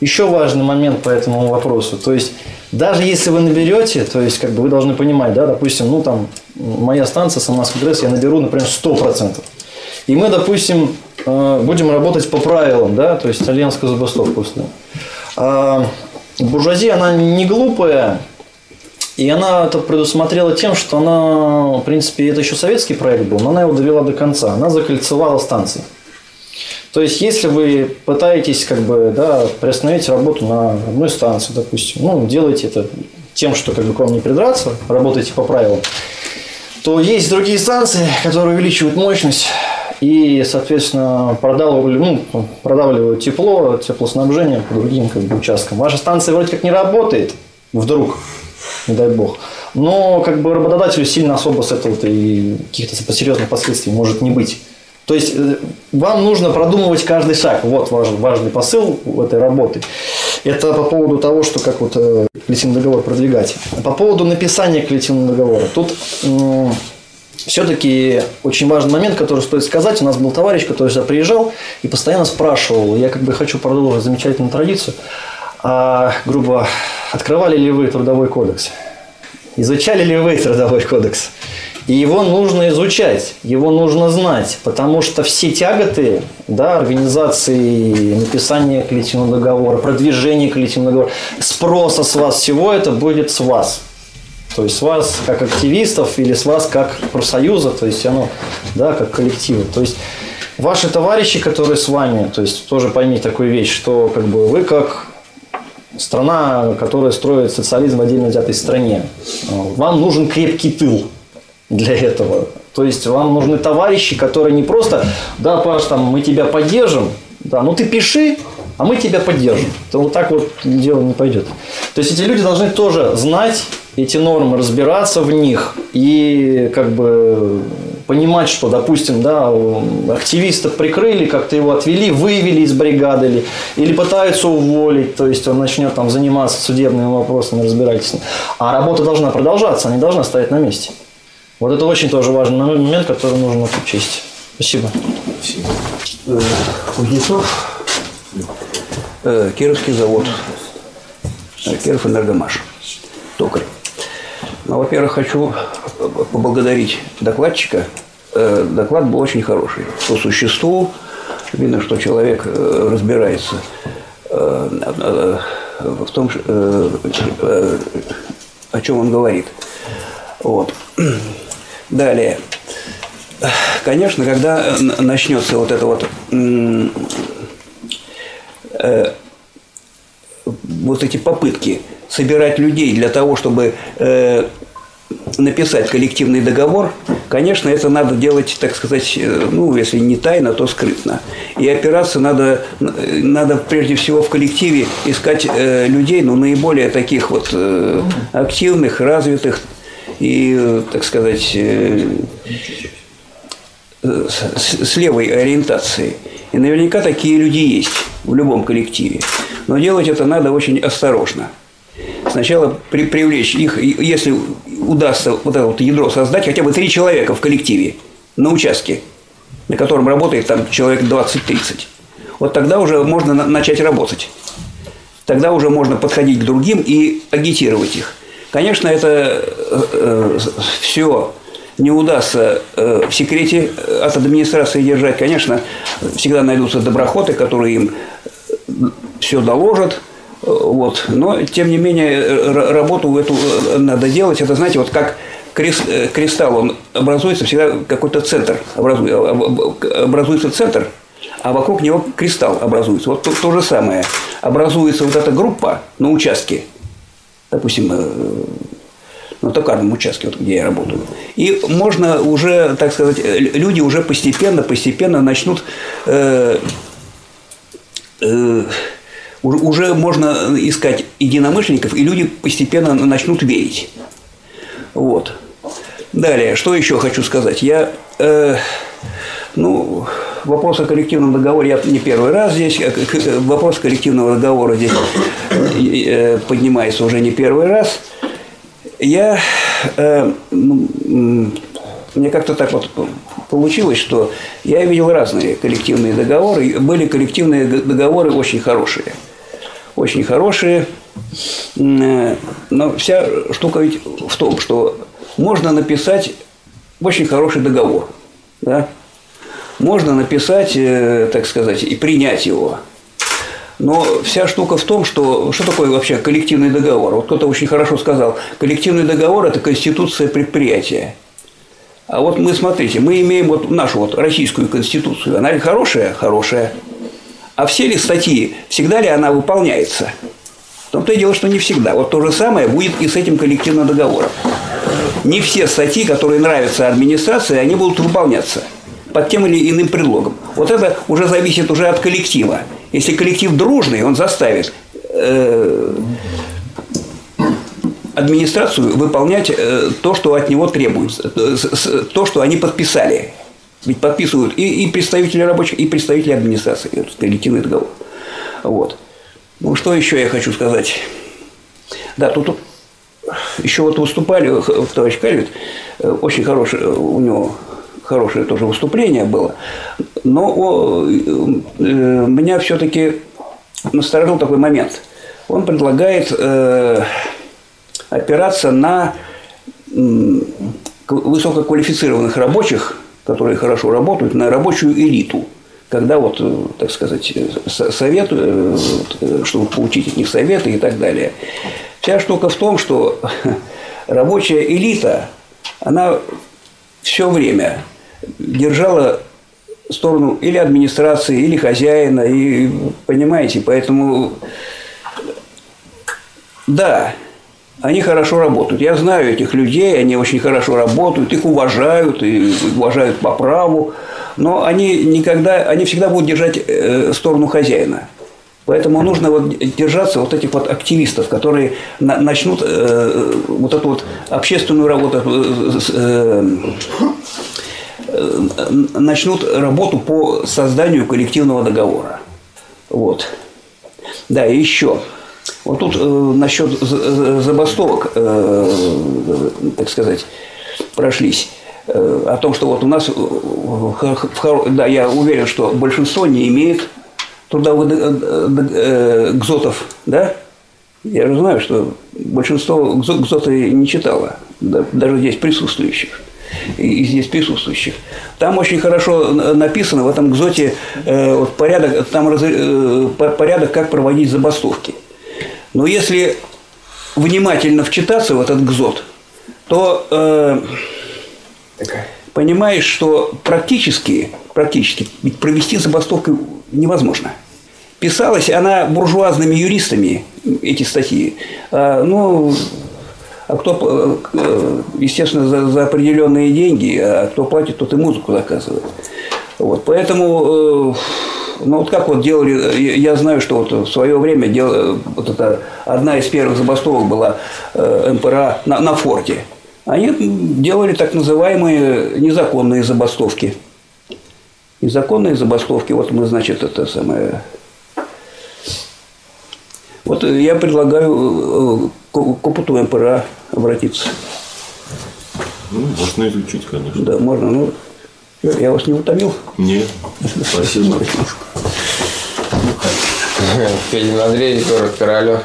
Еще важный момент по этому вопросу. То есть, даже если вы наберете, то есть, как бы вы должны понимать, да, допустим, ну там, моя станция Самарский ГРЭС, я наберу, например, 100%. И мы, допустим, э, будем работать по правилам, да, то есть, итальянская забастовка условно. А буржуазия, она не глупая, и она это предусмотрела тем, что она, в принципе, это еще советский проект был, но она его довела до конца. Она закольцевала станции. То есть, если вы пытаетесь как бы, да, приостановить работу на одной станции, допустим, ну, делайте это тем, что как бы к вам не придраться, работайте по правилам, то есть другие станции, которые увеличивают мощность и, соответственно, продавливают, ну, продавливают тепло, теплоснабжение по другим как бы, участкам. Ваша станция вроде как не работает, вдруг, не дай бог. Но как бы работодателю сильно особо с этого и каких-то серьезных последствий может не быть. То есть э, вам нужно продумывать каждый шаг. Вот важный, важный посыл этой работы. Это по поводу того, что как вот э, коллективный договор продвигать. По поводу написания коллективного договора. Тут все-таки очень важный момент, который стоит сказать. У нас был товарищ, который сюда приезжал и постоянно спрашивал. Я как бы хочу продолжить замечательную традицию. А, грубо, открывали ли вы трудовой кодекс? Изучали ли вы трудовой кодекс? И его нужно изучать, его нужно знать, потому что все тяготы да, организации написания коллективного договора, продвижения коллективного договора, спроса с вас, всего это будет с вас. То есть с вас как активистов или с вас как профсоюза, то есть оно, да, как коллектива. То есть ваши товарищи, которые с вами, то есть тоже поймите такую вещь, что как бы вы как страна, которая строит социализм в отдельно взятой стране, вам нужен крепкий тыл для этого. То есть вам нужны товарищи, которые не просто, да, Паш, там, мы тебя поддержим, да, ну ты пиши, а мы тебя поддержим. То вот так вот дело не пойдет. То есть эти люди должны тоже знать эти нормы, разбираться в них и как бы понимать, что, допустим, да, активиста прикрыли, как-то его отвели, вывели из бригады или, или пытаются уволить, то есть он начнет там заниматься судебными вопросами, разбирательством. А работа должна продолжаться, она не должна стоять на месте. Вот это очень тоже важный момент, который нужно учесть. Спасибо. Кузнецов, э, Кировский завод, э, Киров Энергомаш, токарь. Ну, во-первых, хочу поблагодарить докладчика. Э, Доклад был очень хороший. По существу видно, что человек э, разбирается э, в том, о чем он говорит. Вот. Далее. Конечно, когда начнется вот это вот вот эти попытки собирать людей для того, чтобы написать коллективный договор, конечно, это надо делать, так сказать, э, ну, если не тайно, то скрытно. И опираться надо, э, надо прежде всего в коллективе искать э, людей, ну, наиболее таких вот э, активных, развитых и, э, так сказать, э, с, с левой ориентацией. И наверняка такие люди есть в любом коллективе. Но делать это надо очень осторожно. Сначала при, привлечь их, если удастся вот это вот ядро создать, хотя бы три человека в коллективе на участке, на котором работает там человек 20-30. Вот тогда уже можно на- начать работать. Тогда уже можно подходить к другим и агитировать их. Конечно, это все не удастся э, в секрете э, от администрации держать. Конечно, всегда найдутся доброхоты, которые им все доложат. Э, Вот. Но, тем не менее, э, работу эту э, надо делать. Это, знаете, вот как крес- э, кристалл, он образуется всегда какой-то центр. образует- об- об- Образуется центр, а вокруг него кристалл образуется. Вот то, то же самое. Образуется вот эта группа на участке, допустим, на токарном участке, вот где я работаю. И можно уже, так сказать, люди уже постепенно, постепенно начнут э, э, уже- можно искать единомышленников, и люди постепенно начнут верить. Вот. Далее, что еще хочу сказать? Я, э, ну, вопросу о коллективном договоре я не первый раз здесь. э, Вопрос коллективного договора здесь э, поднимается уже не первый раз. Я, э, ну, мне как-то так вот получилось, что я видел разные коллективные договоры. Были коллективные договоры очень хорошие. Очень хорошие. Э, Но вся штука ведь в том, что можно написать очень хороший договор. Да? Можно написать, э, так сказать, и принять его. Но вся штука в том, что что такое вообще коллективный договор? Вот кто-то очень хорошо сказал, коллективный договор – это конституция предприятия. А вот мы, смотрите, мы имеем вот нашу вот российскую конституцию. Она хорошая? Хорошая. А все ли статьи, всегда ли она выполняется? В том-то и дело, что не всегда. Вот то же самое будет и с этим коллективным договором. Не все статьи, которые нравятся администрации, они будут выполняться под тем или иным предлогом. Вот это уже зависит уже от коллектива. Если коллектив дружный, он заставит э, администрацию выполнять э, то, что от него требуется, э, то, что они подписали. Ведь подписывают и, и представители рабочих, и представители администрации этот коллективный договор. Вот. Ну, что еще я хочу сказать? Да, тут еще вот выступали, товарищ Кальвит, э, очень хорошее, э, у него хорошее тоже выступление было, но о, э, э, меня все-таки насторожил такой момент. Он предлагает э, опираться на к- высококвалифицированных рабочих, которые хорошо работают, на рабочую элиту. Когда вот, э, так сказать, э, со- совет, э, чтобы получить от них советы и так далее. Вся штука в том, что рабочая элита, она все время держала сторону или администрации, или хозяина, и понимаете, поэтому да, они хорошо работают. Я знаю этих людей, они очень хорошо работают, их уважают и уважают по праву, но они никогда, они всегда будут держать э, сторону хозяина. Поэтому нужно вот держаться вот этих вот активистов, которые на- начнут э, вот эту вот общественную работу, э, начнут работу по созданию коллективного договора. Вот. Да, и еще. Вот тут э, насчет за- забастовок, э, так сказать, прошлись. Э, о том, что вот у нас, э, да, я уверен, что большинство не имеет трудовых э, э, гзотов, да? Я же знаю, что большинство гзо- гзоты не читало, да, даже здесь присутствующих и здесь присутствующих. Там очень хорошо на- написано в этом гзоте э, вот порядок, там раз- э, по- порядок, как проводить забастовки. Но если внимательно вчитаться в этот гзот, то э, понимаешь, что практически, практически ведь провести забастовку невозможно. Писалась она буржуазными юристами, эти статьи. А, ну, а кто, э, естественно, за, за определенные деньги, а кто платит, тот и музыку заказывает. Вот, поэтому, э, ну вот как вот делали, я знаю, что вот в свое время дел, вот это одна из первых забастовок была э, МПРА на, на форте. Они делали так называемые незаконные забастовки. Незаконные забастовки, вот мы, значит, это самое... Вот я предлагаю э, к к опыту МПРА обратиться. Ну, можно изучить, конечно. Да, можно. Ну, я вас не утомил? Нет. Спасибо. Федин Андрей, город Королев.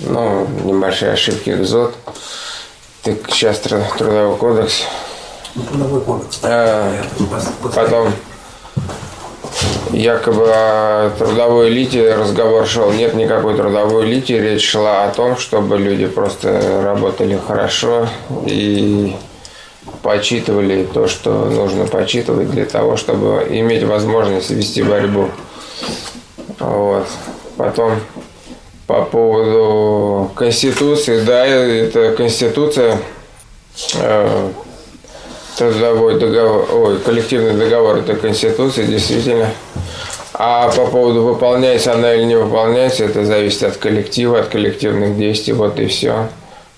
Ну, небольшие ошибки ГЗОТ. Так сейчас тр- трудовой кодекс. А, потом якобы о трудовой элите разговор шел. Нет никакой трудовой элите. Речь шла о том, чтобы люди просто работали хорошо и почитывали то, что нужно почитывать для того, чтобы иметь возможность вести борьбу. Вот. Потом по поводу Конституции, да, это Конституция, э, трудовой договор, ой, коллективный договор это Конституция, действительно. А по поводу выполняется она или не выполняется, это зависит от коллектива, от коллективных действий, вот и все.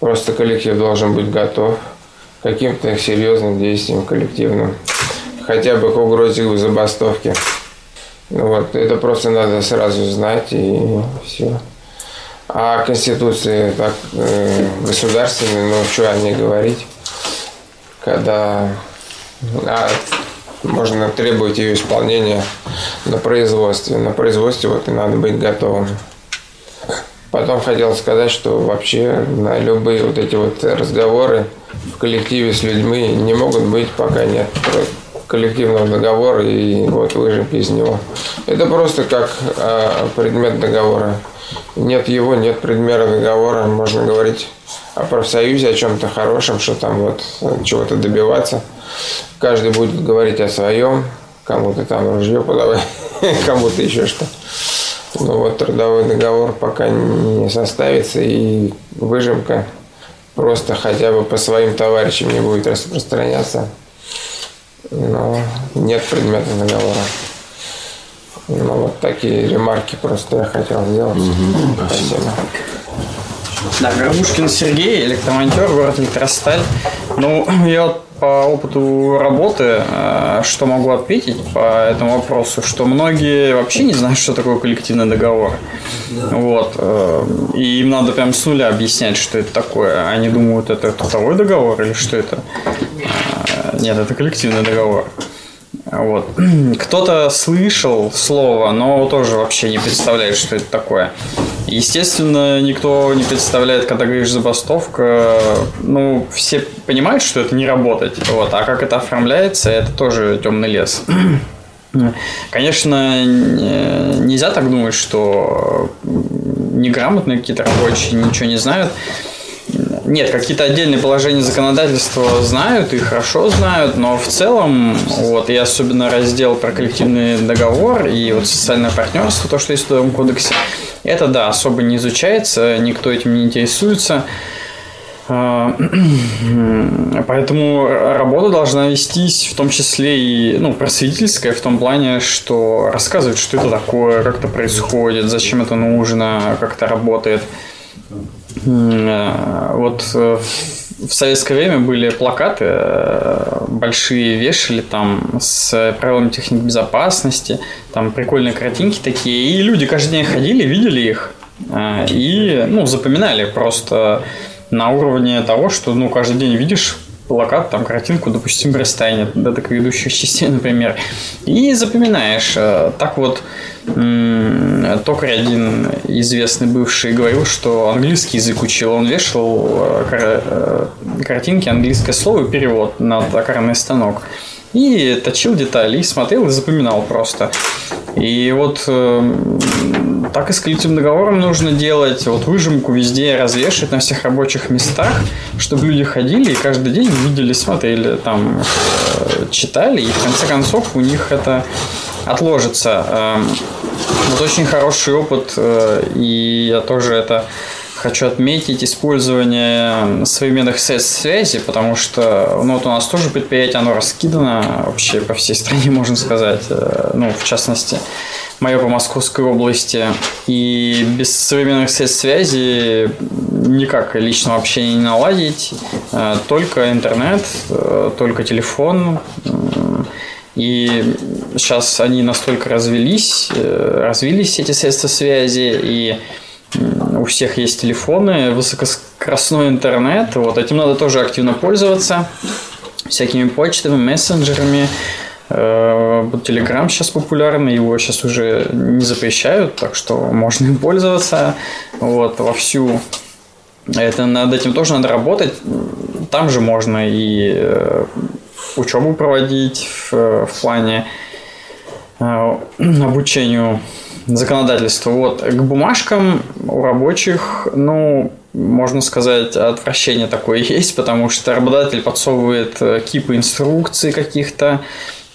Просто коллектив должен быть готов к каким-то серьезным действиям коллективным. хотя бы к угрозе к забастовке. Вот, это просто надо сразу знать и все. А Конституции так э, государственной, ну что о ней говорить, когда а, можно требовать ее исполнения на производстве. На производстве вот и надо быть готовым. Потом хотел сказать, что вообще на любые вот эти вот разговоры в коллективе с людьми не могут быть, пока нет коллективного договора и вот выжимки из него. Это просто как э, предмет договора. Нет его, нет предмета договора. Можно говорить о профсоюзе, о чем-то хорошем, что там вот чего-то добиваться. Каждый будет говорить о своем, кому-то там ружье подавай, кому-то еще что. Но вот трудовой договор пока не составится, и выжимка просто хотя бы по своим товарищам не будет распространяться. Но нет предмета договора. Ну, вот такие ремарки просто я хотел сделать. Угу, спасибо. Да, Горбушкин Сергей, электромонтер, город Электросталь. Ну, я вот по опыту работы, э, что могу ответить по этому вопросу, что многие вообще не знают, что такое коллективный договор. Да. Вот. Э, и им надо прям с нуля объяснять, что это такое. Они думают, это трудовой договор или что это? Нет, это коллективный договор. Вот. Кто-то слышал слово, но тоже вообще не представляет, что это такое. Естественно, никто не представляет, когда говоришь забастовка, ну, все понимают, что это не работать, вот, а как это оформляется, это тоже темный лес. Конечно, нельзя так думать, что неграмотные какие-то рабочие ничего не знают. Нет, какие-то отдельные положения законодательства знают и хорошо знают, но в целом, вот, и особенно раздел про коллективный договор и вот социальное партнерство, то, что есть в Трудовом кодексе, это, да, особо не изучается, никто этим не интересуется. А, поэтому работа должна вестись в том числе и ну, просветительская в том плане, что рассказывать, что это такое, как это происходит, зачем это нужно, как это работает. Э, вот э, в советское время были плакаты э, большие, вешали там с правилами техники безопасности, там прикольные картинки такие, и люди каждый день ходили, видели их и ну, запоминали просто на уровне того, что ну, каждый день видишь плакат, там картинку, допустим, Брестайне, да, так ведущих частей, например, и запоминаешь. Так вот, токарь один известный бывший говорил, что английский язык учил. Он вешал э, э, картинки, английское слово и перевод на токарный станок. И точил детали, и смотрел, и запоминал просто. И вот э, так и с коллективным договором нужно делать. Вот выжимку везде развешивать на всех рабочих местах, чтобы люди ходили и каждый день видели, смотрели, там, э, читали, и в конце концов у них это отложится. Эм, вот очень хороший опыт, э, и я тоже это хочу отметить использование современных средств связи, потому что ну, вот у нас тоже предприятие, оно раскидано вообще по всей стране, можно сказать. Э, ну, в частности, мое по Московской области. И без современных средств связи никак личного общения не наладить. Э, только интернет, только телефон, и сейчас они настолько развелись, э, развились эти средства связи, и у всех есть телефоны, высокоскоростной интернет. Вот этим надо тоже активно пользоваться. Всякими почтами, мессенджерами. Телеграм сейчас популярный, его сейчас уже не запрещают, так что можно им пользоваться. Вот, вовсю это над этим тоже надо работать. Там же можно и э, учебу проводить в, в плане э, обучению законодательству. Вот к бумажкам у рабочих, ну, можно сказать, отвращение такое есть, потому что работодатель подсовывает э, кипы инструкций каких-то,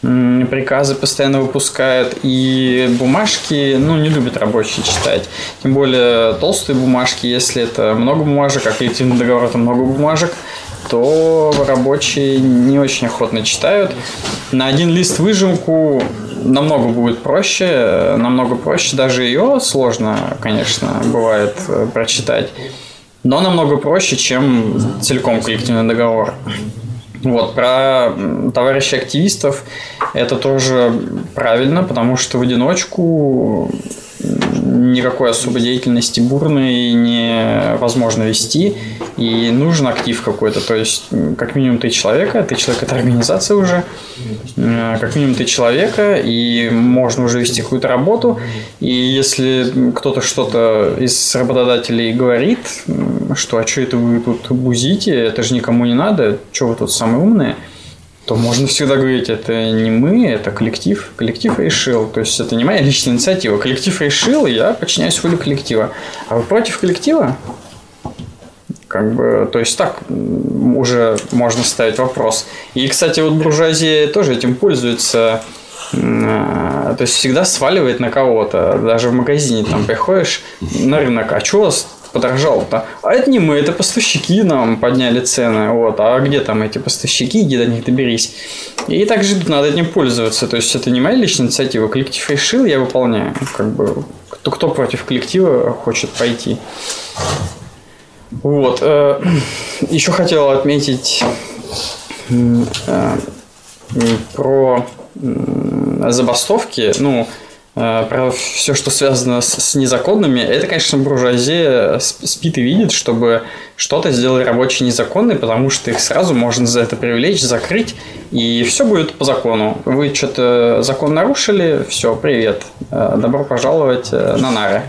приказы постоянно выпускает, и бумажки, ну, не любят рабочие читать. Тем более толстые бумажки, если это много бумажек, а коллективный договор это много бумажек, то рабочие не очень охотно читают. На один лист выжимку намного будет проще, намного проще. Даже ее сложно, конечно, бывает э, прочитать. Но намного проще, чем целиком коллективный договор. Вот, про товарищей активистов это тоже правильно, потому что в одиночку никакой особой деятельности бурной невозможно вести, и нужен актив какой-то. То есть, как минимум ты человека, ты человек это организация уже, Э, как минимум ты человека, и можно уже вести какую-то работу. И если кто-то что-то из работодателей говорит, что а что это вы тут бузите, это же никому не надо, что вы тут самые умные, то можно всегда говорить, это не мы, это коллектив. Коллектив решил. То есть это не моя личная инициатива. Коллектив решил, я подчиняюсь воле коллектива. А вы против коллектива? Как бы, то есть так уже можно ставить вопрос. И, кстати, вот буржуазия тоже этим пользуется. А, То есть всегда сваливает на кого-то. Даже в магазине там приходишь на рынок, а что у вас подорожало-то? А это не мы, это поставщики нам подняли цены. Вот. А где там эти поставщики, иди до них доберись. И также надо этим пользоваться. То есть это не моя личная инициатива. Коллектив решил, я выполняю. Как бы кто, кто против коллектива хочет пойти. Вот. э, Еще хотел отметить э, про забастовки. Ну, про все, что связано с, с незаконными. Это, конечно, буржуазия сп- спит и видит, чтобы что-то сделали рабочие незаконные, потому что их сразу можно за это привлечь, закрыть, и все будет по закону. Вы что-то закон нарушили, все, привет, Э, добро пожаловать э, на нары.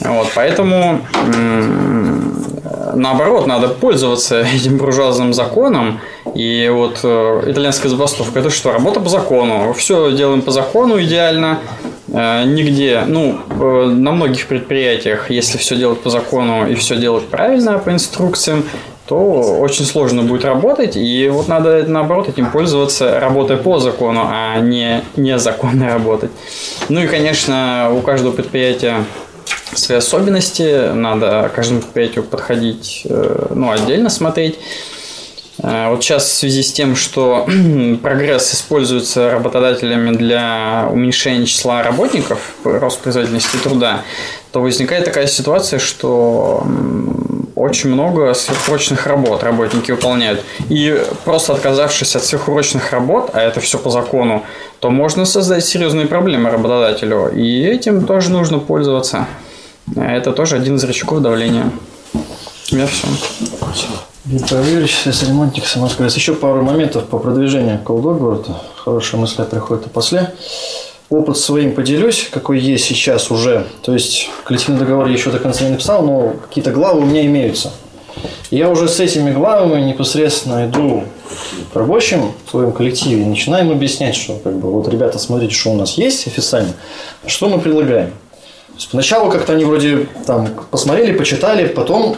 Вот, поэтому наоборот, надо пользоваться этим буржуазным законом. И вот э, итальянская забастовка это что? Работа по закону. Все делаем по закону идеально. Э, нигде, ну, э, на многих предприятиях, если все делать по закону и все делать правильно по инструкциям, то очень сложно будет работать. И вот надо, наоборот, этим пользоваться, работая по закону, а не незаконно работать. Ну и, конечно, у каждого предприятия свои особенности, надо каждому предприятию подходить, э, ну, отдельно смотреть. Э, Вот сейчас в связи с тем, что прогресс используется работодателями для уменьшения числа работников, рост производительности труда, то возникает такая ситуация, что очень много сверхурочных работ работники выполняют. И просто отказавшись от сверхурочных работ, а это все по закону, то можно создать серьезные проблемы работодателю. И этим тоже нужно пользоваться. Это тоже один из рычагов давления. У меня все. Юрьевич, слесарь ремонтник, Самарская. Еще пару моментов по продвижению колдогорода. Хорошая мысль приходит и после. Опыт своим поделюсь, какой есть сейчас уже. То есть коллективный договор я еще до конца не написал, но какие-то главы у меня имеются. Я уже с этими главами непосредственно иду к рабочим в своем коллективе и начинаем объяснять, что как бы вот ребята, смотрите, что у нас есть официально, а что мы предлагаем. То есть поначалу как-то они вроде там посмотрели, почитали, потом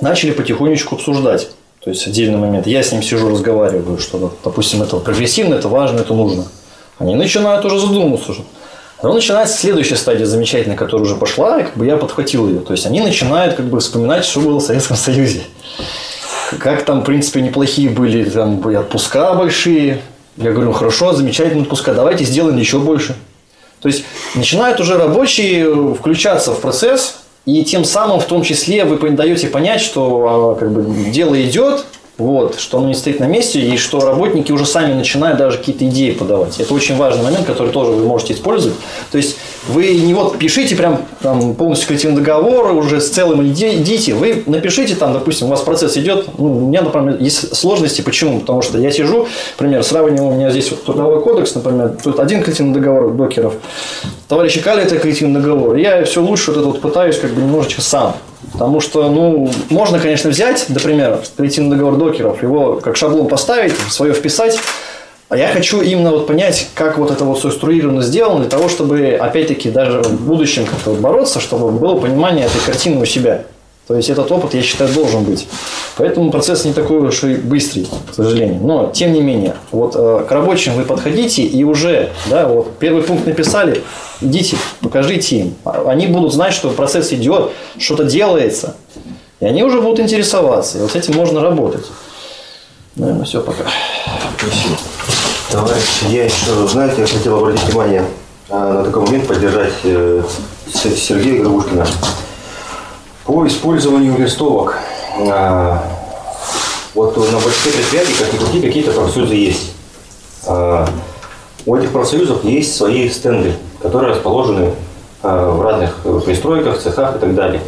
начали потихонечку обсуждать. То есть отдельный момент. Я с ним сижу, разговариваю, что, допустим, это прогрессивно, это важно, это нужно. Они начинают уже задумываться уже. Потом начинается следующая стадия замечательная, которая уже пошла, и как бы я подхватил ее. То есть они начинают как бы вспоминать, что было в Советском Союзе. Как там, в принципе, неплохие были там были отпуска большие. Я говорю, «Ну, хорошо, замечательные отпуска, давайте сделаем еще больше. То есть начинают уже рабочие включаться в процесс, и тем самым, в том числе, вы даете понять, что а, как бы, дело идет, вот, что оно не стоит на месте, и что работники уже сами начинают даже какие-то идеи подавать. Это очень важный момент, который тоже вы можете использовать. То есть вы не вот пишите прям там, полностью коллективный договор, уже с целым идите, вы напишите там, допустим, у вас процесс идет, ну, у меня, например, есть сложности, почему? Потому что я сижу, например, сравниваю, у меня здесь вот трудовой кодекс, например, тут один коллективный договор докеров, товарищи Кали это коллективный договор, я все лучше вот это вот пытаюсь как бы немножечко сам. Потому что, ну, можно, конечно, взять, например, коллективный договор докеров, его как шаблон поставить, свое вписать, а я хочу именно вот понять, как вот это вот все структурировано сделано, для того, чтобы, опять-таки, даже в будущем как-то вот бороться, чтобы было понимание этой картины у себя. То есть этот опыт, я считаю, должен быть. Поэтому процесс не такой уж и быстрый, к сожалению. Но, тем не менее, вот э, к рабочим вы подходите и уже, да, вот первый пункт написали, идите, покажите им. А- Они будут знать, что процесс идет, что-то делается. И они уже будут интересоваться. И вот с этим можно работать. Наверное, все, пока. Товарищи, я еще, знаете, я хотел обратить внимание а, на такой момент, поддержать э, Сергея Грабушкина. По использованию листовок. а, Вот на больших предприятиях, как ни крути, какие-то профсоюзы есть. А, У этих профсоюзов есть свои стенды, которые расположены а, в разных э, пристройках, цехах и так далее.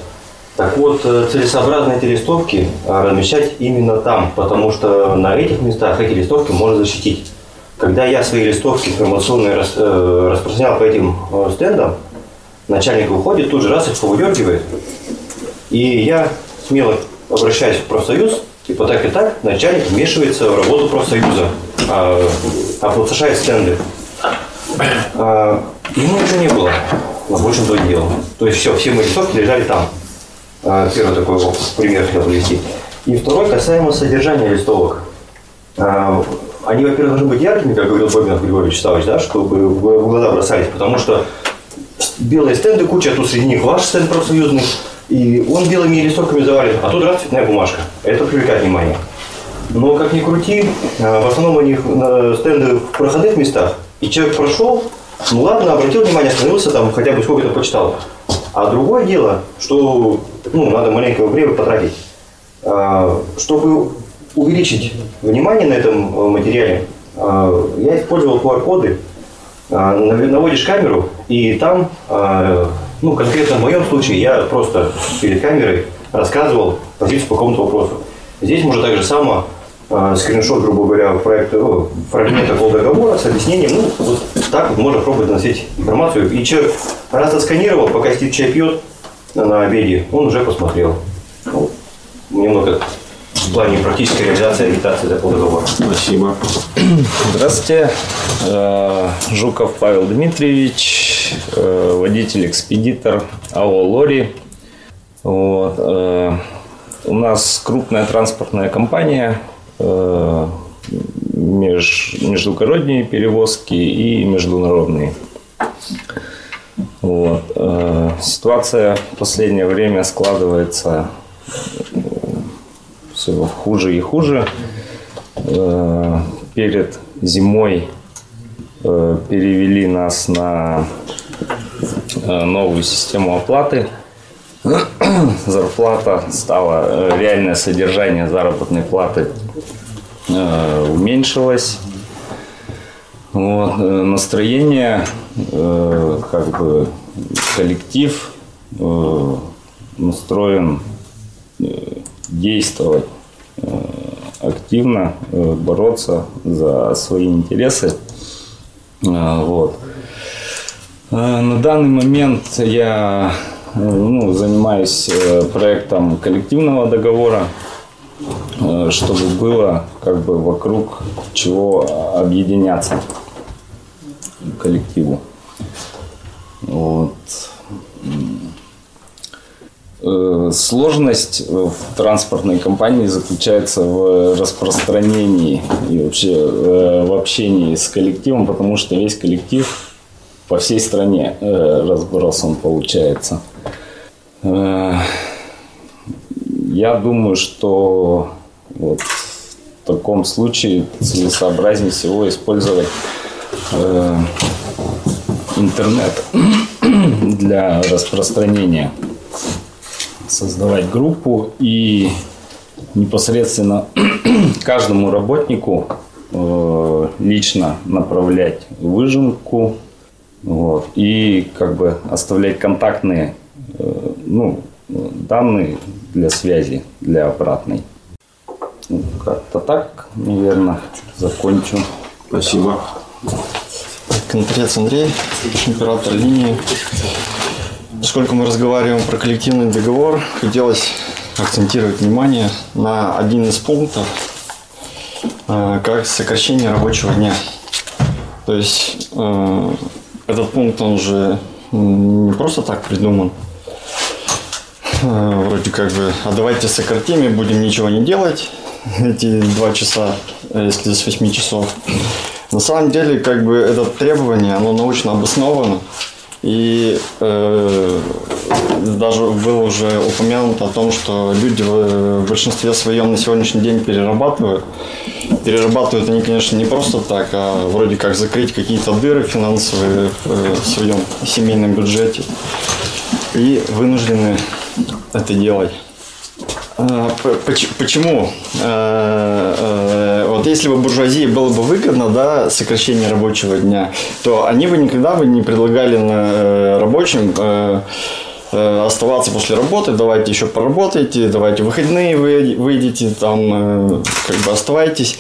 Так вот, э, целесообразно эти листовки размещать именно там, потому что на этих местах эти листовки можно защитить. Когда я свои листовки информационные рас- э, распространял по этим э, стендам, начальник выходит, тут же раз их повыдергивает, и я смело обращаюсь в профсоюз, типа так и так, начальник вмешивается в работу профсоюза, а, опустошает стенды. А, ему ничего не было, на большем то дело. То есть все, все мои листовки лежали там. А, Первый такой пример хотел привести. И второй касаемо содержания листовок. А, Они, во-первых, должны быть яркими, как говорил Бобинов Григорий Вячеславович, да, чтобы в глаза бросались, потому что белые стенды куча, а тут среди них ваш стенд профсоюзный, и он белыми листовками завален, а тут раз цветная бумажка. Это привлекает внимание. Но как ни крути, а, в основном у них э, стенды в проходных местах, и человек прошел, ну ладно, обратил внимание, остановился там, хотя бы сколько-то почитал. А другое дело, что ну, надо маленькое время потратить. А, Чтобы увеличить внимание на этом э, материале, я использовал QR-коды. А, нав- Наводишь камеру, и там, ну, конкретно в моем случае, я просто перед камерой рассказывал позицию по какому-то вопросу. Здесь можно так же само а, скриншот, грубо говоря, проекта, о, фрагмента договора с объяснением. Ну, вот так вот можно пробовать доносить информацию. И человек раз отсканировал, пока сидит чай пьет на обеде, он уже посмотрел. Ну, немного в плане практической реализации агитации такого договора. Спасибо. Здравствуйте. Э, Жуков Павел Дмитриевич, э, водитель-экспедитор АО «Лори». Вот. э, У нас крупная транспортная компания, меж- междугородние перевозки и международные. Вот. Ситуация в последнее время складывается все хуже и хуже. Э, Перед зимой э, перевели нас на э, новую систему оплаты. Зарплата стала, реальное содержание заработной платы уменьшилось. Вот, настроение, как бы коллектив настроен действовать э, активно, э, бороться за свои интересы. Э, Вот. На данный момент я ну, занимаюсь проектом коллективного договора, чтобы было как бы вокруг чего объединяться коллективу. Вот. Э, Сложность в транспортной компании заключается в распространении и вообще э, в общении с коллективом, потому что весь коллектив по всей стране э, разбросан получается. Я думаю, что вот в таком случае целесообразнее всего использовать интернет для распространения создавать группу и непосредственно каждому работнику э, лично направлять выжимку вот, и как бы оставлять контактные э, ну, данные для связи, для обратной. Ну, Как-то так, наверное, закончу. Спасибо. Контрец Андрей, оператор линии. Поскольку мы разговариваем про коллективный договор, хотелось акцентировать внимание на один из пунктов, э, как сокращение рабочего дня. То есть э, этот пункт, он же не просто так придуман. Э, Вроде как бы, а давайте сократим и будем ничего не делать эти два часа, если с 8 часов. На самом деле, как бы это требование, оно научно обосновано. И э, даже было уже упомянуто о том, что люди в, большинстве своем на сегодняшний день перерабатывают. Перерабатывают они, конечно, не просто так, а вроде как закрыть какие-то дыры финансовые в, э, в своем семейном бюджете. И вынуждены это делать. Поч- почему? Э, э, Вот если бы буржуазии было бы выгодно, да, сокращение рабочего дня, то они бы никогда бы не предлагали э, рабочим э, э, оставаться после работы, давайте еще поработайте, давайте выходные вы- выйдете, там, как бы оставайтесь.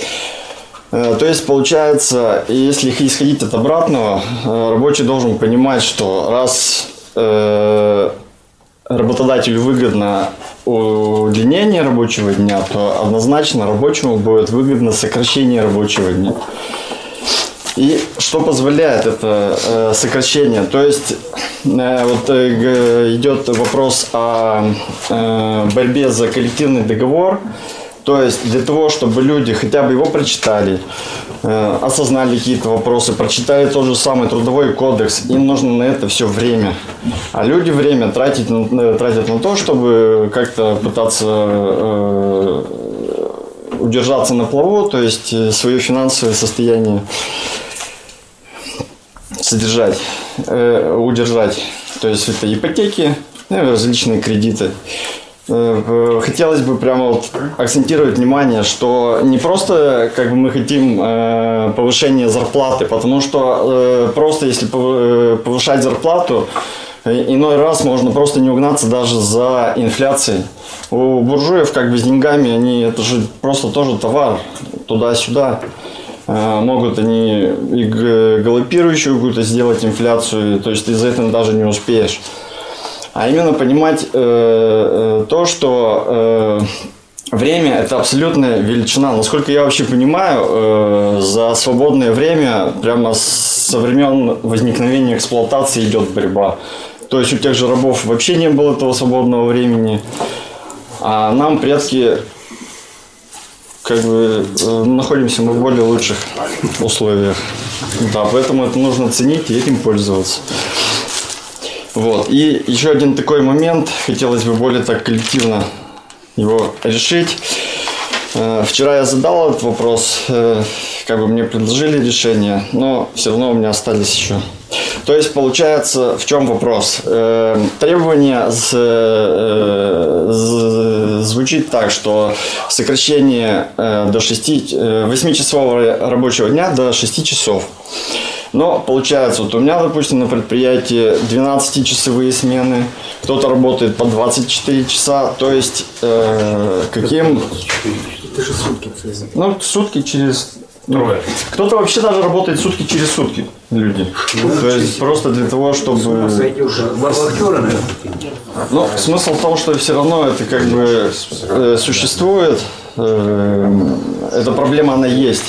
То есть, получается, если исходить от обратного, рабочий должен понимать, что раз работодателю выгодно удлинение рабочего дня, то однозначно рабочему будет выгодно сокращение рабочего дня. И что позволяет это э, сокращение? То есть э, вот э, идет вопрос о э, борьбе за коллективный договор. То есть для того, чтобы люди хотя бы его прочитали, э, осознали какие-то вопросы, прочитали тот же самый трудовой кодекс, им нужно на это все время. А люди время тратить, э, тратят на то, чтобы как-то пытаться э, удержаться на плаву, то есть свое финансовое состояние содержать, удержать. То есть это ипотеки, различные кредиты. Э, Хотелось бы прямо вот акцентировать внимание, что не просто как бы мы хотим э, повышения зарплаты, потому что э, просто если э, повышать зарплату, э, иной раз можно просто не угнаться даже за инфляцией. У буржуев как бы с деньгами, они это же просто тоже товар туда-сюда. Могут они и галопирующую какую-то сделать инфляцию, то есть ты за этим даже не успеешь. А именно понимать э, э, то, что э, время это абсолютная величина. Насколько я вообще понимаю, э, за свободное время прямо со времен возникновения эксплуатации идет борьба. То есть у тех же рабов вообще не было этого свободного времени. А нам предки как бы э, находимся мы в более лучших условиях. Да, поэтому это нужно ценить и этим пользоваться. Вот. И еще один такой момент, хотелось бы более так коллективно его решить. Э, Вчера я задал этот вопрос, э, как бы мне предложили решение, но все равно у меня остались еще. То есть, получается, в чем вопрос? Э, Требование звучит так, что сокращение до 6, 8-часового рабочего дня до 6 часов. Но получается, вот у меня, допустим, на предприятии 12-часовые смены, кто-то работает по 24 часа, то есть э, каким... Это же сутки. Ну, сутки через... ну, кто-то вообще даже работает сутки через сутки, люди. То есть просто для того, чтобы... Ну, смысл в том, что все равно это как бы э, существует, э, эта проблема, она есть.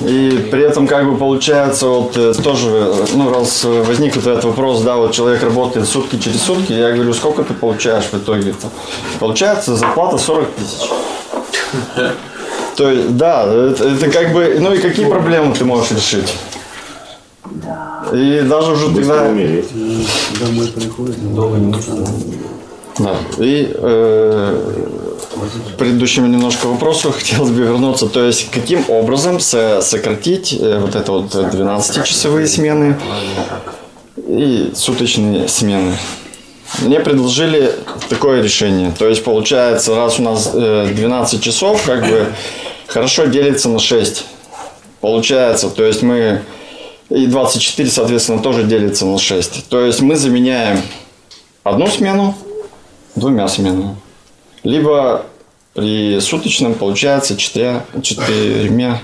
И при этом как бы получается вот э, тоже, э, ну раз э, возник вот этот вопрос, да, вот человек работает сутки через сутки, я говорю, сколько ты получаешь в итоге? -то? Получается зарплата 40 тысяч. То есть, да, это, это как бы, ну и какие проблемы ты можешь решить? И даже уже тогда... Домой приходит, долго не нужно. Да. И э, предыдущему немножко вопросу хотелось бы вернуться. То есть, каким образом со- сократить э, вот это вот 12-часовые смены и суточные смены? Мне предложили такое решение. То есть, получается, раз у нас э, 12 часов, как бы хорошо делится на 6. Получается, то есть мы... И 24, соответственно, тоже делится на 6. То есть мы заменяем одну смену двумя сменами. Либо при суточном получается четыря, четырьмя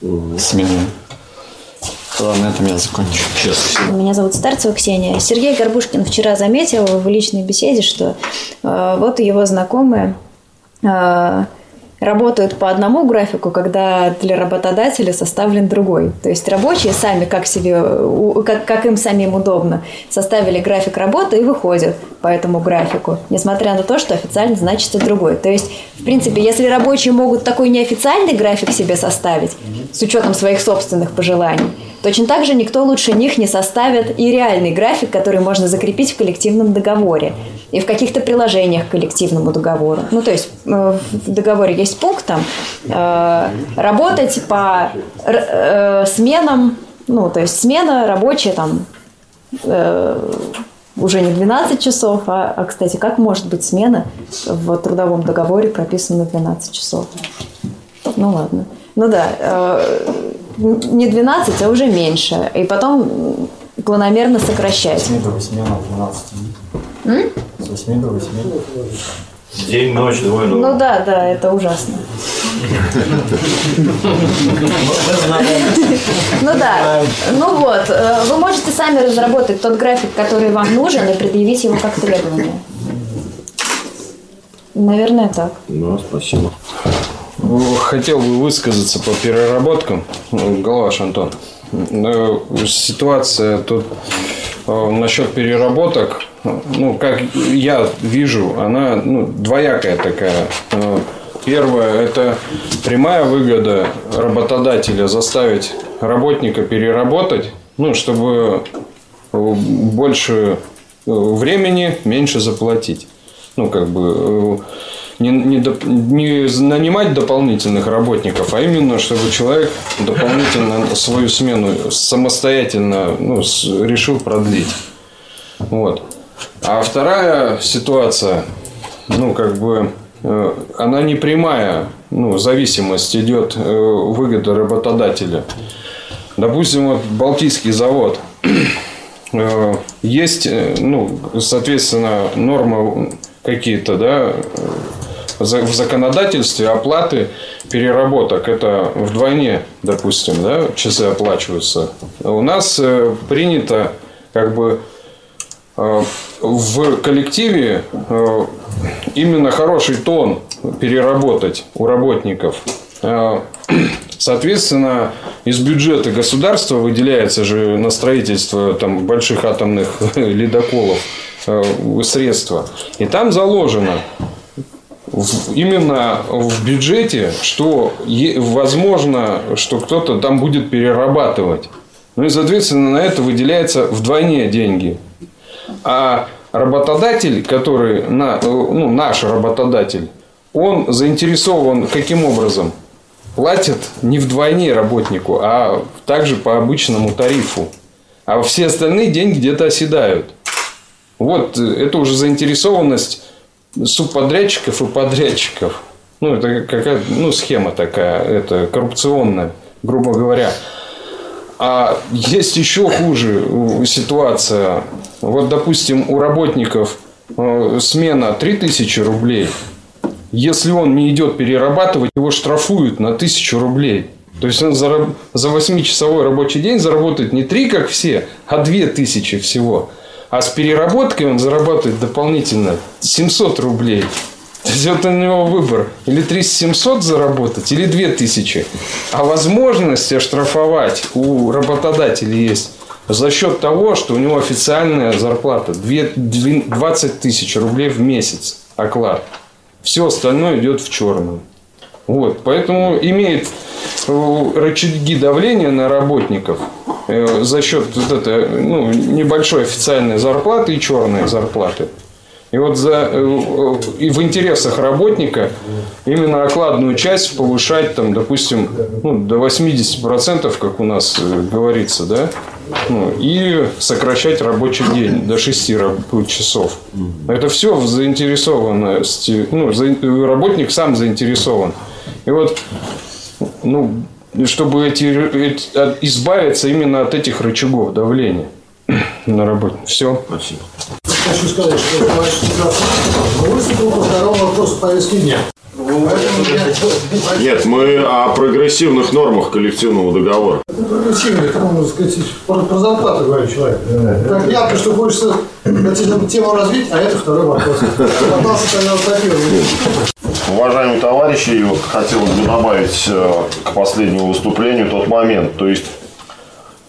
сменами. Ладно, на этом я закончу. Меня зовут Старцева Ксения. Сергей Горбушкин вчера заметил в личной беседе, что э, вот его знакомые э, работают по одному графику, когда для работодателя составлен другой. То есть рабочие сами, как, себе, как, как им самим удобно, составили график работы и выходят по этому графику, несмотря на то, что официально значится другой. То есть, в принципе, если рабочие могут такой неофициальный график себе составить, с учетом своих собственных пожеланий, точно так же никто лучше них не составит и реальный график, который можно закрепить в коллективном договоре и в каких-то приложениях к коллективному договору. Ну, то есть э, в договоре есть пункт там э, работать по э, сменам, ну, то есть смена рабочая там э, уже не 12 часов, а, а, кстати, как может быть смена в трудовом договоре прописана 12 часов? Ну ладно. Ну да, э, не 12, а уже меньше. И потом планомерно сокращать. С 8 до 8 на 12 М? С 8 до 8. День, ночь, двое ног. Ну да, да, это ужасно. Ну да. Ну вот, э, вы можете сами разработать тот график, который вам нужен, и предъявить его как требование. Наверное, так. Да, спасибо. Хотел бы высказаться по переработкам. Ну, Головаш Антон. Ну, Ситуация тут э, насчет переработок, ну, как я вижу, она ну, двоякая такая. Э, Первое – это прямая выгода работодателя заставить работника переработать, ну, чтобы э, больше э, времени, меньше заплатить. Ну, как бы не, не, доп- не нанимать дополнительных работников, а именно, чтобы человек дополнительно свою смену самостоятельно ну, решил продлить. Вот. А вторая ситуация, ну, как бы, э, она не прямая, ну, зависимость идет э, выгода работодателя. Допустим, вот Балтийский завод. Э, Есть, ну, соответственно, нормы какие-то, да, в законодательстве оплаты переработок. Это вдвойне, допустим, да, часы оплачиваются. У нас принято как бы в коллективе э, именно хороший тон переработать у работников. Э, Соответственно, из бюджета государства выделяется же на строительство там, больших атомных ледоколов э, средства. И там заложено именно в бюджете, что возможно, что кто-то там будет перерабатывать. Ну и, соответственно, на это выделяется вдвойне деньги. А работодатель, который, на, ну, наш работодатель, он заинтересован каким образом? Платит не вдвойне работнику, а также по обычному тарифу. А все остальные деньги где-то оседают. Вот э, это уже заинтересованность субподрядчиков и подрядчиков. Ну, это какая ну, схема такая, это коррупционная, грубо говоря. А есть еще хуже ситуация. Вот, допустим, у работников э, смена 3000 рублей. Если он не идет перерабатывать, его штрафуют на 1000 рублей. То есть он зараб- за 8-часовой рабочий день заработает не 3, как все, а 2000 всего. А с переработкой он зарабатывает дополнительно 700 рублей. То есть у него выбор. Или 3700 заработать, или 2000. А возможность оштрафовать у работодателя есть за счет того, что у него официальная зарплата 2 20 тысяч рублей в месяц оклад. Все остальное идет в черную. Вот, поэтому имеет э, рычаги давления на работников э, за счет вот этой ну, небольшой официальной зарплаты и черной зарплаты. И вот за, э, э, и в интересах работника именно окладную часть повышать, там, допустим, ну, до 80%, как у нас э, говорится, да, ну, и сокращать рабочий день до 6 рабочих часов. Это все в заинтересованности, ну, за- работник сам заинтересован. И вот, ну, чтобы эти, от- избавиться именно от этих рычагов давления на работе. Все. Спасибо. Хочу сказать, что товарищ Петров выступил по второму вопросу повестки дня. Нет, мы о прогрессивных нормах коллективного договора. Это прогрессивный, как можно сказать, про, про зарплату говорит человек. Так ярко, что хочется эту тему развить, а это второй вопрос. Уважаемые товарищи, вот хотелось бы добавить э, к последнему выступлению тот момент. То есть,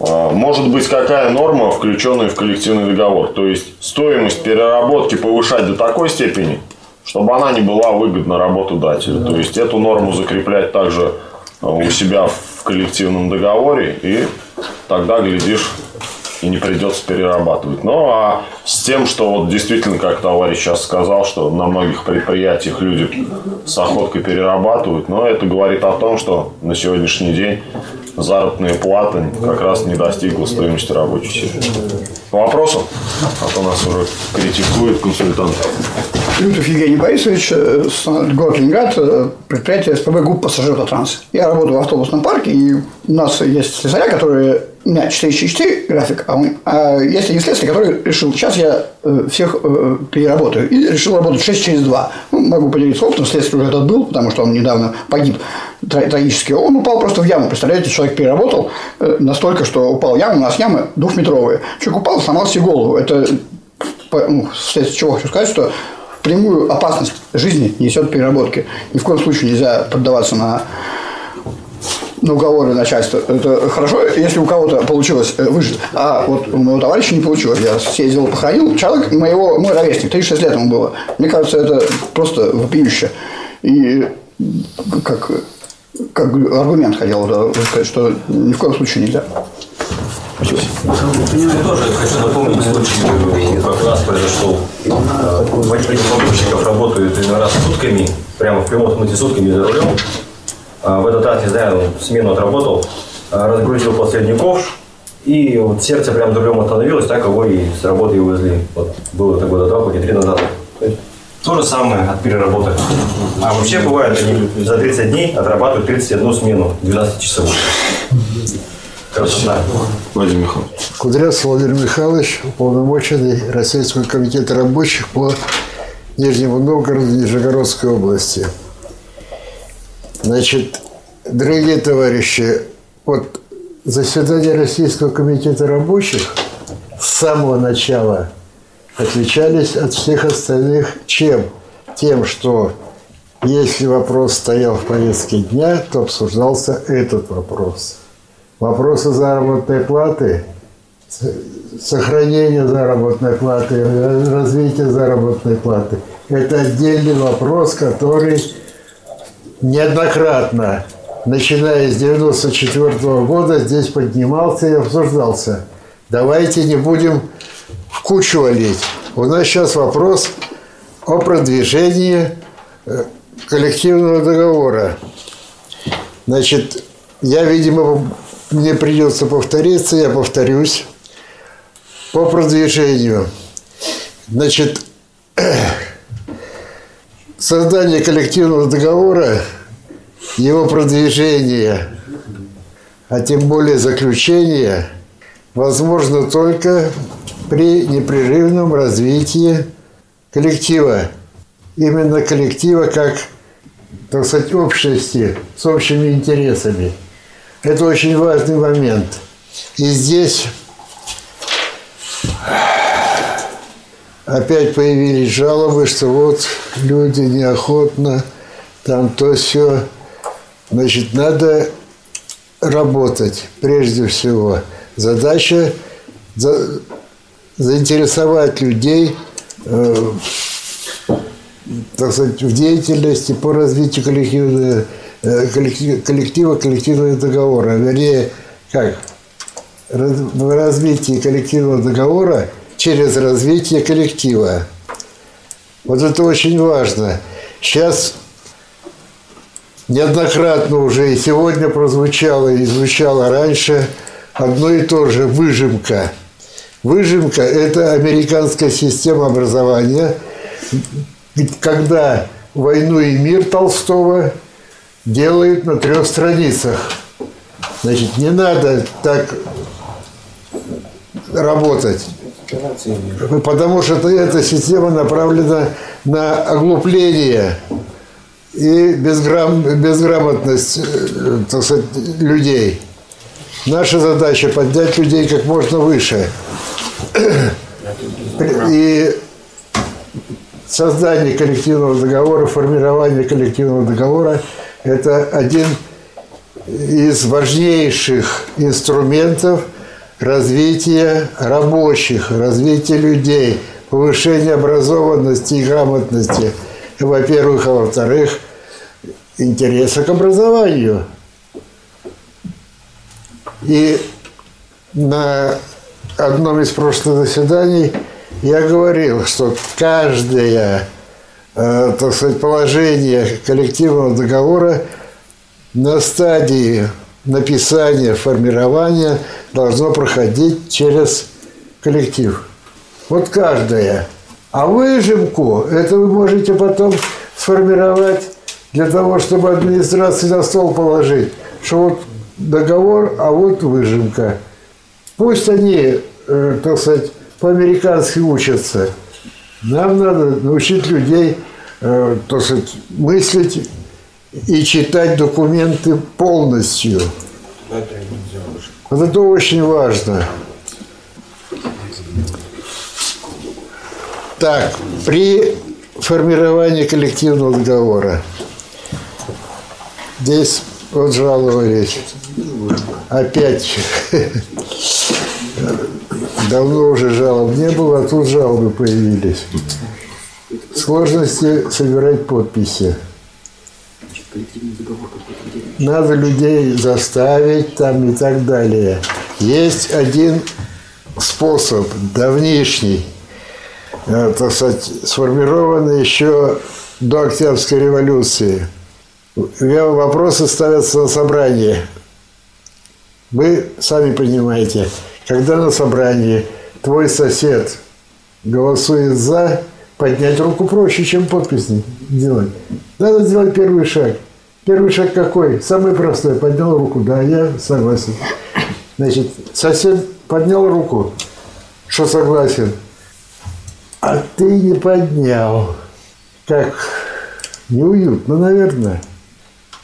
может быть какая норма, включенная в коллективный договор. То есть, стоимость переработки повышать до такой степени, чтобы она не была выгодна работодателю. То есть, эту норму закреплять также э, у себя в коллективном договоре. И тогда, глядишь, и не придется перерабатывать. Ну, а с тем, что вот действительно, как товарищ сейчас сказал, что на многих предприятиях люди с охоткой перерабатывают, но это говорит о том, что на сегодняшний день заработная плата как раз не достигла стоимости рабочей силы. По вопросам? А то нас уже критикует консультант. Лютов Евгений Борисович, э, город Ленинград, э, предприятие СПБ группа пассажиров Транс. Я работаю в автобусном парке, и у нас есть слесаря, которые у меня 4 график, а, он- а есть один слесарь, который решил, сейчас я э, всех э, переработаю, и решил работать 6 через 2. Ну, могу поделиться опытом, слесарь уже этот был, потому что он недавно погиб тра- трагически. Он упал просто в яму, представляете, человек переработал э, настолько, что упал в яму, у нас ямы двухметровые. Человек упал, сломал себе голову. Это ну, вследствие чего хочу сказать, что прямую опасность жизни несет переработки. Ни в коем случае нельзя поддаваться на, на уговоры начальства. Это хорошо, если у кого-то получилось э, выжить. А вот у моего товарища не получилось. Я съездил, похоронил. Человек, моего, мой ровесник, 36 лет ему было. Мне кажется, это просто вопиюще. И как, как аргумент хотел да, сказать, что ни в коем случае нельзя. Я тоже хочу напомнить случай, как раз произошел. Э, Водители погрузчиков работают иной раз сутками, прямо в прямом смысле сутками за рулем. А В этот раз, не знаю, смену отработал, а, разгрузил последний ковш, и вот сердце прям за рулем остановилось, так его и с работы и увезли. Вот было это года два, хоть и три назад. То есть То же самое от переработок. А вообще бывает, они за 30 дней отрабатывают 31 смену, 12 часов. Красота. Владимир Михайлович. Кудрявцев Владимир Михайлович, уполномоченный Российского комитета рабочих по Нижнему Новгороду Нижегородской области. Значит, дорогие товарищи, вот заседания Российского комитета рабочих с самого начала отличались от всех остальных чем? Тем, что если вопрос стоял в повестке дня, то обсуждался этот вопрос. Вопросы заработной платы, сохранение заработной платы, развитие заработной платы – это отдельный вопрос, который неоднократно, начиная с 1994 года, здесь поднимался и обсуждался. Давайте не будем в кучу валить. У нас сейчас вопрос о продвижении э, коллективного договора. Значит, я, видимо, мне придется повториться, я повторюсь. По продвижению. Значит, создание коллективного договора, его продвижение, а тем более заключение, возможно только при непрерывном развитии коллектива. Именно коллектива как, так сказать, общности с общими интересами. Это очень важный момент. И здесь опять появились жалобы, что вот люди неохотно, там то все. Значит, надо работать прежде всего. Задача за- заинтересовать людей э, так сказать, в деятельности по развитию коллективного, э, коллектив- коллектива, коллективного договора. Вернее, как? Раз- В развитии коллективного договора через развитие коллектива. Вот это очень важно. Сейчас неоднократно уже и сегодня прозвучало, и звучало раньше одно и то же – выжимка. Выжимка – это американская система образования, когда «Войну и мир» Толстого делают на трех страницах. Значит, не надо так работать. Потому что эта система направлена на оглупление и безграм, безграмотность э, так сказать, людей. Наша задача поднять людей как можно выше. И создание коллективного договора, формирование коллективного договора – это один из важнейших инструментов развития рабочих, развития людей, повышения образованности и грамотности, во-первых, а во-вторых, интереса к образованию. И на одном из прошлых заседаний я говорил, что каждое, э, так сказать, положение коллективного договора на стадии написания, формирования должно проходить через коллектив. Вот каждое. А выжимку, это вы можете потом сформировать для того, чтобы администрации на стол положить, что вот договор, а вот выжимка. Пусть они, э, так сказать, по-американски учатся. Нам надо научить людей, э, так сказать, мыслить и читать документы полностью. Вот это очень важно. Так, при формировании коллективного договора здесь вот жаловались. Опять давно уже жалоб не было, а тут жалобы появились. Сложности собирать подписи. Надо людей заставить там и так далее. Есть один способ, давнишний, э, так сказать, сформированный еще до Октябрьской революции. Вопросы ставятся на собрании. Вы сами понимаете, когда на собрании твой сосед голосует за, поднять руку проще, чем подпись делать. Надо сделать первый шаг. Первый шаг какой? Самый простой. Поднял руку. Да, я согласен. Значит, сосед поднял руку, что согласен. А ты не поднял. Как неуютно, наверное.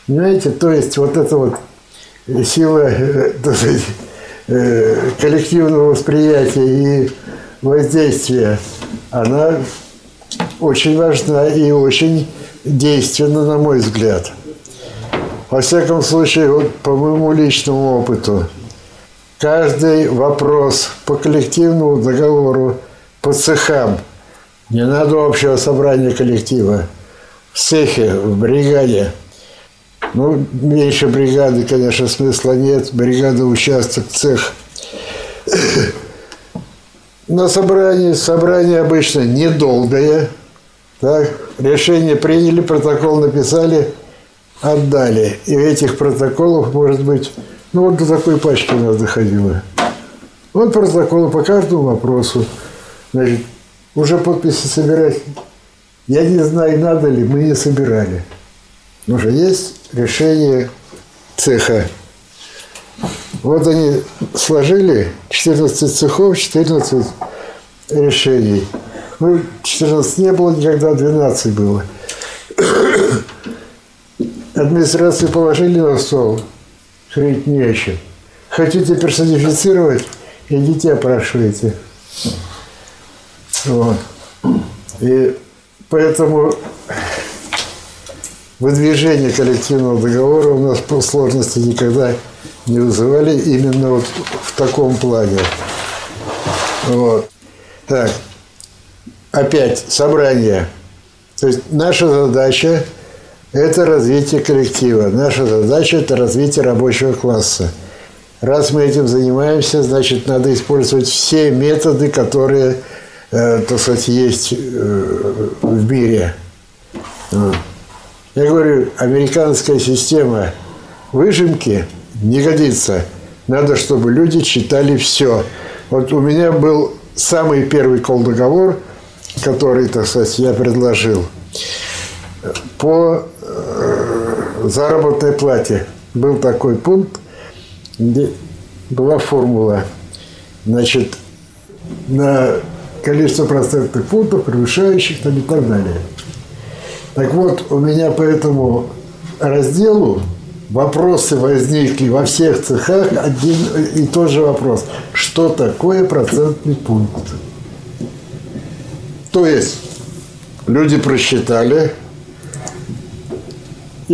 Понимаете, то есть вот эта вот сила э, сказать, э, коллективного восприятия и воздействия, она очень важна и очень действенна, на мой взгляд. Во всяком случае, вот по моему личному опыту, каждый вопрос по коллективному договору, по цехам, не надо общего собрания коллектива, в цехе, в бригаде. Ну, меньше бригады, конечно, смысла нет. Бригада, участок, цех. На собрании, собрание обычно недолгое. Так, решение приняли, протокол написали, отдали. И этих протоколах, может быть, ну вот до такой пачки у нас доходило. Вот протоколы по каждому вопросу. Значит, уже подписи собирать. Я не знаю, надо ли, мы не собирали. Уже есть решение цеха. Вот они сложили 14 цехов, 14 решений. Ну, 14 не было никогда, 12 было. Администрации положили на стол, хрить не о чем. Хотите персонифицировать, идите опрашивайте. Вот. И поэтому выдвижение коллективного договора у нас по сложности никогда не вызывали именно вот в таком плане. Вот. Так, опять собрание. То есть наша задача – это развитие коллектива. Наша задача – это развитие рабочего класса. Раз мы этим занимаемся, значит, надо использовать все методы, которые, э, так сказать, есть э, в мире. Я говорю, американская система выжимки не годится. Надо, чтобы люди читали все. Вот у меня был самый первый кол-договор, который, так сказать, я предложил по заработной плате. Был такой пункт, где была формула. Значит, на количество процентных пунктов, превышающих там и так далее. Так вот, у меня по этому разделу вопросы возникли во всех цехах один и тот же вопрос. Что такое процентный пункт? То есть люди просчитали,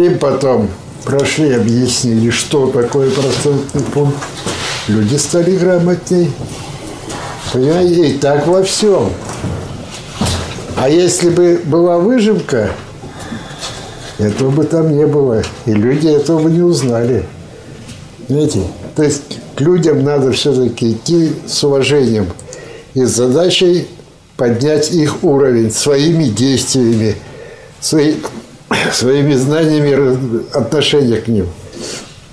им потом прошли, объяснили, что такое процентный пункт. Люди стали грамотней. Понимаете, и так во всем. А если бы была выжимка, этого бы там не было. И люди этого бы не узнали. Знаете? То есть к людям надо все-таки идти с уважением и с задачей поднять их уровень своими действиями, свои, своими знаниями отношения к ним.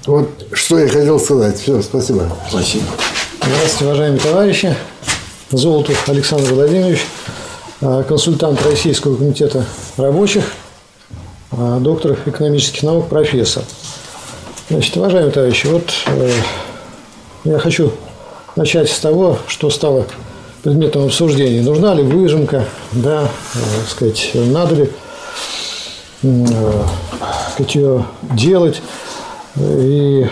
Вот что я хотел сказать. Все, спасибо. Спасибо. Здравствуйте, уважаемые товарищи. Золотов Александр Владимирович, а, консультант Российского комитета рабочих, а, доктор экономических наук, профессор. Значит, уважаемые товарищи, вот э, я хочу начать с того, что стало предметом обсуждения. Нужна ли выжимка, да, э, сказать, надо ли э, сказать, ее делать. И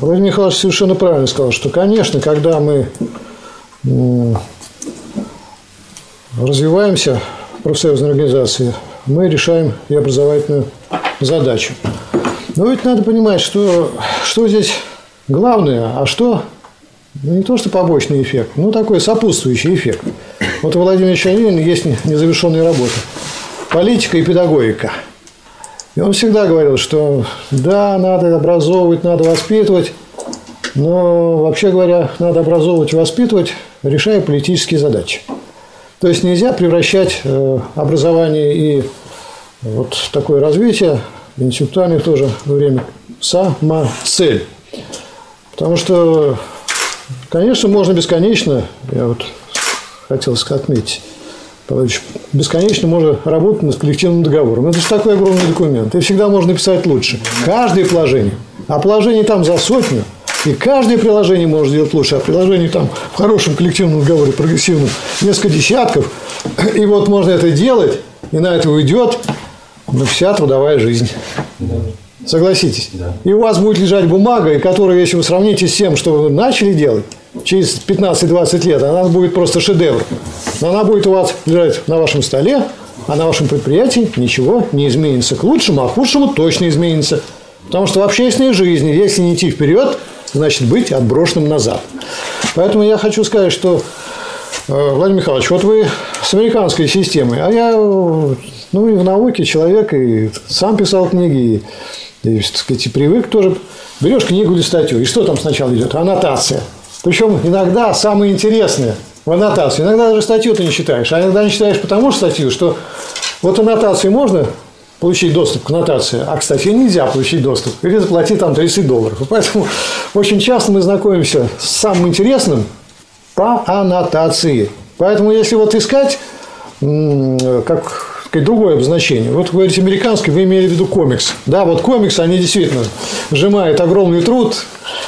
Владимир Михайлович совершенно правильно сказал, что, конечно, когда мы развиваемся в профсоюзной организации, мы решаем и образовательную задачу. Но ведь надо понимать, что, что здесь главное, а что не то, что побочный эффект, но такой сопутствующий эффект. Вот у Владимира Ильича есть незавершенная работа. Политика и педагогика. И он всегда говорил, что да, надо образовывать, надо воспитывать, но вообще говоря, надо образовывать и воспитывать, решая политические задачи. То есть нельзя превращать э, образование и вот такое развитие интеллектуальное в то же время в самоцель. Потому что, конечно, можно бесконечно, я вот хотел отметить, бесконечно можно работать над коллективным договором. Это же такой огромный документ. И всегда можно писать лучше. Каждое положение. А положение там за сотню – и каждое приложение может сделать лучше, а приложений там в хорошем коллективном договоре, прогрессивном, несколько десятков. И вот можно это делать, и на это уйдет ну, вся трудовая жизнь. Согласитесь? Да. И у вас будет лежать бумага, которая, если вы сравните с тем, что вы начали делать, через 15-20 лет, она будет просто шедевр. Но она будет у вас лежать на вашем столе, а на вашем предприятии ничего не изменится к лучшему, а к худшему точно изменится. Потому что в общественной жизни, если не идти вперед, значит быть отброшенным назад. Поэтому я хочу сказать, что э, Владимир Михайлович, вот вы с американской системой, а я ну, и в науке человек, и сам писал книги, и, и, так сказать, и привык тоже. Берешь книгу или статью, и что там сначала идет? Аннотация. Причем иногда самое интересное в аннотации. Иногда даже статью ты не читаешь, а иногда не читаешь потому что статью, что вот аннотации можно получить доступ к нотации, а к статье нельзя получить доступ, или заплатить там 30 долларов. Поэтому очень часто мы знакомимся с самым интересным по аннотации. Поэтому если вот искать, как сказать, другое обозначение. Вот вы говорите американский, вы имели в виду комикс. Да, вот комикс, они действительно сжимают огромный труд,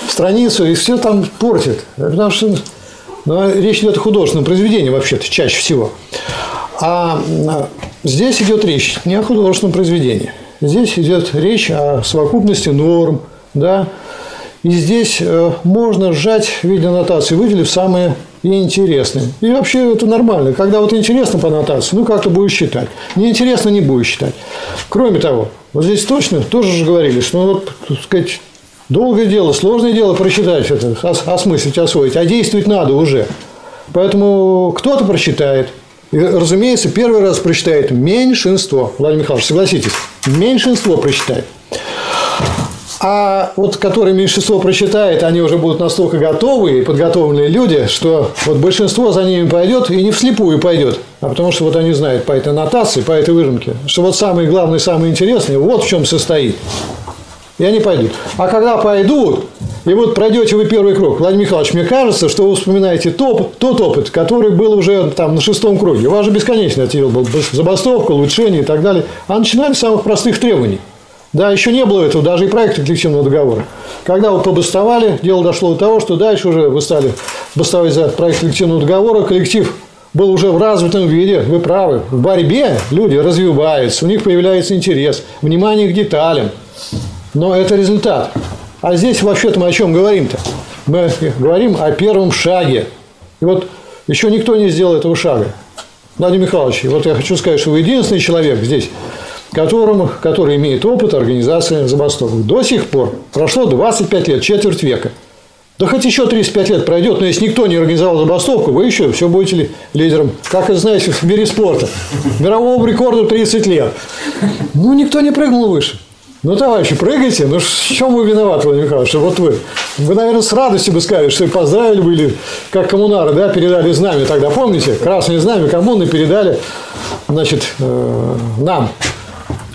страницу, и все там портят. Потому что ну, речь идет о художественном произведении вообще-то, чаще всего. А здесь идет речь не о художественном произведении. Здесь идет речь о совокупности норм, да, и здесь э, можно сжать в виде аннотации, выделив самые интересные. И вообще это нормально. Когда вот интересно по аннотации, ну как ты будешь считать. Неинтересно не будешь считать. Кроме того, вот здесь точно тоже же говорили, что ну, вот, так сказать, долгое дело, сложное дело прочитать это, осмыслить, освоить, а действовать надо уже. Поэтому кто-то прочитает, и, разумеется, первый раз прочитает меньшинство. Владимир Михайлович, согласитесь, меньшинство прочитает. А вот которые меньшинство прочитает, они уже будут настолько готовые и подготовленные люди, что вот большинство за ними пойдет и не вслепую пойдет, а потому что вот они знают по этой нотации, по этой выжимке, что вот самое главное, самое интересное, вот в чем состоит. И они пойдут. А когда пойдут, и вот пройдете вы первый круг. Владимир Михайлович, мне кажется, что вы вспоминаете топ, тот опыт, который был уже там на шестом круге. У вас же бесконечно был. Забастовка, улучшение и так далее. А начинали с самых простых требований. Да, еще не было этого, даже и проекта коллективного договора. Когда вы побастовали, дело дошло до того, что дальше уже вы стали бастовать за проект коллективного договора, коллектив был уже в развитом виде, вы правы. В борьбе люди развиваются, у них появляется интерес, внимание к деталям. Но это результат. А здесь вообще-то мы о чем говорим-то? Мы говорим о первом шаге. И вот еще никто не сделал этого шага. Владимир Михайлович, вот я хочу сказать, что вы единственный человек здесь, которому, который имеет опыт организации забастовок. До сих пор прошло 25 лет, четверть века. Да хоть еще 35 лет пройдет, но если никто не организовал забастовку, вы еще все будете лидером. Как это знаете, в мире спорта. Мирового рекорда 30 лет. Ну, никто не прыгнул выше. Ну, товарищи, прыгайте. Ну, в чем вы виноваты, Владимир Михайлович? Вот вы. Вы, наверное, с радостью бы сказали, что и поздравили бы, или как коммунары, да, передали знамя тогда, помните? Красное знамя коммуны передали, значит, э, нам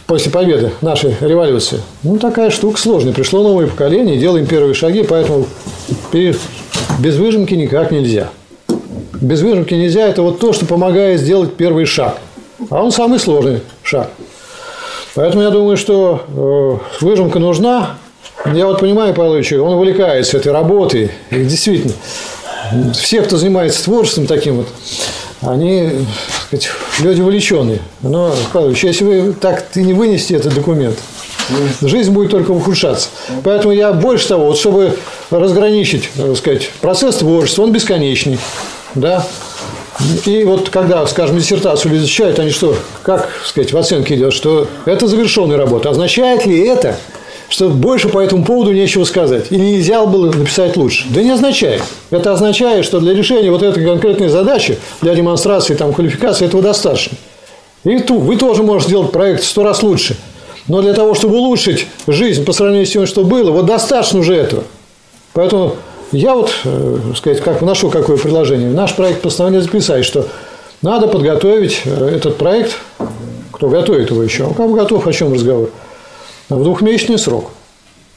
после победы нашей революции. Ну, такая штука сложная. Пришло новое поколение, делаем первые шаги, поэтому без выжимки никак нельзя. Без выжимки нельзя. Это вот то, что помогает сделать первый шаг. А он самый сложный шаг. Поэтому я думаю, что э, выжимка нужна. Я вот понимаю, Павел он увлекается этой работой. И действительно, все, кто занимается творчеством таким вот, они, так сказать, люди увлеченные. Но, Павел Ильич, если вы так и не вынесете этот документ, жизнь будет только ухудшаться. Поэтому я больше того, вот чтобы разграничить, так сказать, процесс творчества, он бесконечный. Да? И вот когда, скажем, диссертацию люди защищают, они что, как сказать, в оценке идет, что это завершенная работа. Означает ли это, что больше по этому поводу нечего сказать? Или нельзя было написать лучше? Да не означает. Это означает, что для решения вот этой конкретной задачи, для демонстрации там, квалификации этого достаточно. И ту- вы тоже можете сделать проект сто раз лучше. Но для того, чтобы улучшить жизнь по сравнению с тем, что было, вот достаточно уже этого. Поэтому я вот, э, сказать, как вношу какое предложение, наш проект постановления записать, что надо подготовить э, этот проект, кто готовит его еще, а у кого готов, о чем разговор, в двухмесячный срок.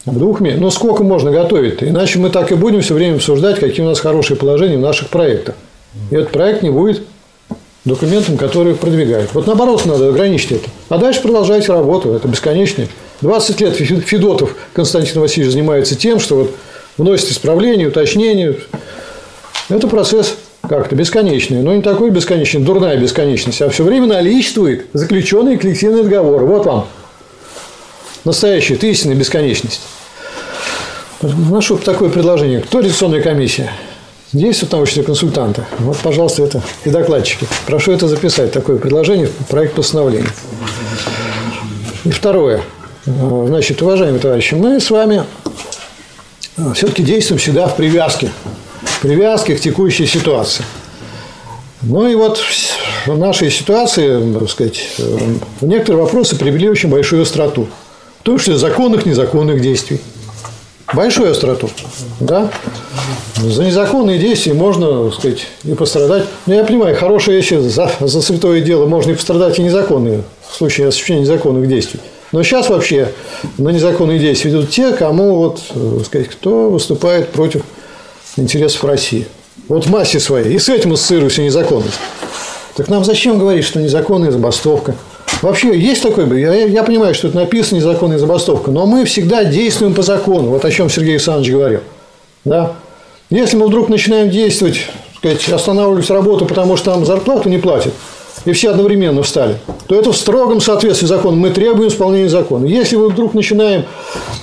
В двух месяцах. Ну, сколько можно готовить-то? Иначе мы так и будем все время обсуждать, какие у нас хорошие положения в наших проектах. И этот проект не будет документом, который продвигает. Вот наоборот, надо ограничить это. А дальше продолжайте работу. Это бесконечно. 20 лет Фе- Федотов Константин Васильевич занимается тем, что вот вносит исправления, уточнения. Это процесс как-то бесконечный. Но не такой бесконечный, дурная бесконечность, а все время наличествует заключенные коллективные договоры. Вот вам настоящая, это истинная бесконечность. Вношу такое предложение. Кто редакционная комиссия? Действуют научные консультанты. Вот, пожалуйста, это и докладчики. Прошу это записать, такое предложение в проект постановления. И второе. Э, Значит, уважаемые товарищи, мы с вами все-таки действуем всегда в привязке. Привязке к текущей ситуации. Ну и вот в нашей ситуации, так сказать, э, некоторые вопросы привели очень большую остроту. Том числе законных, незаконных действий. Большую остроту. Да? За незаконные действия можно, так сказать, и пострадать. Но я понимаю, хорошее вещи за, за святое дело можно и пострадать и незаконные, в случае осуществления незаконных действий. Но сейчас вообще на незаконные действия идут те, кому вот, э, так сказать, кто выступает против интересов России. Вот в массе своей. И с этим ассоциируется незаконность. Так нам зачем говорить, что незаконная забастовка? Вообще есть такой, я, я понимаю, что это написано незаконная забастовка, но мы всегда действуем по закону, вот о чем Сергей Александрович говорил. Да? Если мы вдруг начинаем действовать, сказать, останавливать работу, потому что нам зарплату не платят, и все одновременно встали, то это в строгом соответствии с законом. Мы требуем исполнения закона. Если мы вдруг начинаем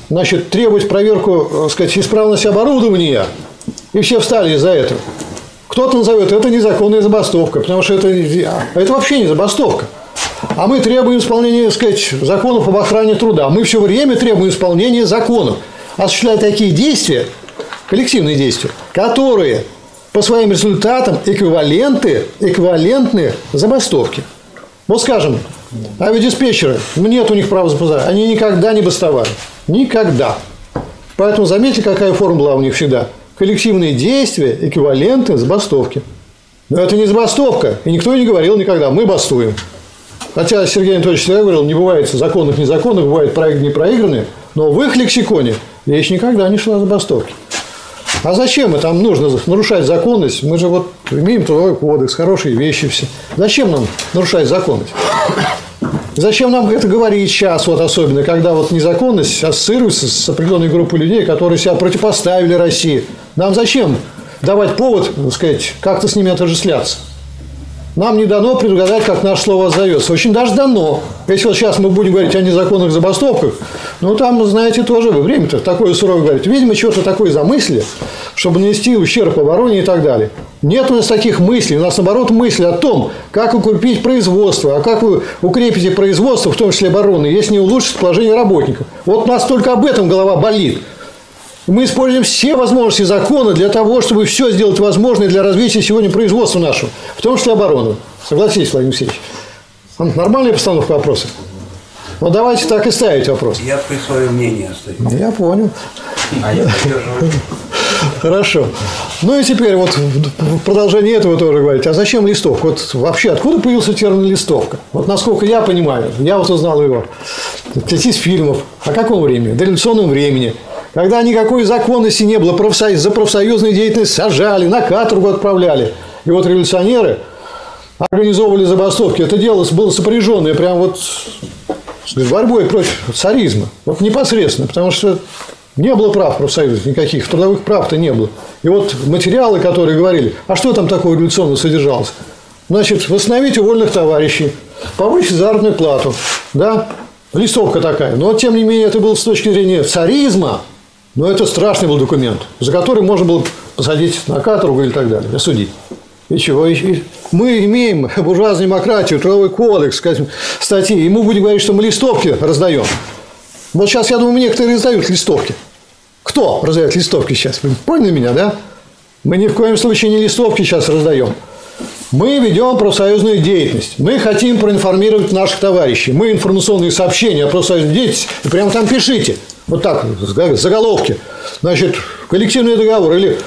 значит, требовать проверку так сказать, исправности оборудования, и все встали из-за этого, кто-то назовет это незаконная забастовка, потому что это, а это вообще не забастовка. А мы требуем исполнения, так сказать, законов об охране труда. Мы все время требуем исполнения законов. Осуществляя такие действия, коллективные действия, которые по своим результатам эквиваленты, эквивалентны забастовке. Вот скажем, авиадиспетчеры, нет у них права запускать, они никогда не бастовали. Никогда. Поэтому заметьте, какая формула у них всегда. Коллективные действия эквиваленты забастовки. Но это не забастовка, и никто не говорил никогда, мы бастуем. Хотя Сергей Анатольевич всегда говорил, не бывает законных незаконных, бывает проигранные проигранные, но в их лексиконе речь никогда не шла о забастовке. А зачем мы там нужно нарушать законность? Мы же вот имеем трудовой кодекс, хорошие вещи все. Зачем нам нарушать законность? Зачем нам это говорить сейчас, вот особенно, когда вот незаконность ассоциируется с определенной группой людей, которые себя противопоставили России? Нам зачем давать повод, так сказать, как-то с ними отождествляться? Нам не дано предугадать, как наше слово отзовется. Очень даже дано. Если вот сейчас мы будем говорить о незаконных забастовках, ну, там, знаете, тоже время-то такое суровое говорите. Видимо, что-то такое замыслили, чтобы нанести ущерб обороне и так далее. Нет у нас таких мыслей. У нас, наоборот, мысли о том, как укрепить производство. А как вы укрепите производство, в том числе обороны, если не улучшить положение работников. Вот у нас только об этом голова болит. Мы используем все возможности закона для того, чтобы все сделать возможное для развития сегодня производства нашего, в том числе обороны. Согласитесь, Владимир Алексеевич? Нормальная постановка вопроса? Вот давайте так и ставить вопрос. Я при своем мнении остаюсь. Я понял. А я поддерживаю. Хорошо. Ну и теперь вот в продолжение этого тоже говорить. А зачем листовка? Вот вообще откуда появился термин листовка? Вот насколько я понимаю, я вот узнал его из фильмов. О каком времени? В дореволюционном времени. Когда никакой законности не было, профсоюз, за профсоюзную деятельность сажали, на каторгу отправляли. И вот революционеры организовывали забастовки. Это дело было сопряженное прям вот с борьбой против царизма. Вот непосредственно, потому что не было прав профсоюзов никаких, трудовых прав-то не было. И вот материалы, которые говорили, а что там такого революционного содержалось? Значит, восстановить увольных товарищей, повысить заработную плату, да, листовка такая. Но, тем не менее, это было с точки зрения царизма, но это страшный был документ, за который можно было посадить на каторгу или так далее, осудить. И чего? Мы имеем буржуазную демократию, трудовой кодекс, статьи, и мы будем говорить, что мы листовки раздаем. Вот сейчас, я думаю, некоторые раздают листовки. Кто раздает листовки сейчас? Вы поняли меня, да? Мы ни в коем случае не листовки сейчас раздаем. Мы ведем профсоюзную деятельность. Мы хотим проинформировать наших товарищей. Мы информационные сообщения о профсоюзной деятельности. И прямо там пишите. Вот так, заголовки. Значит, коллективный договор или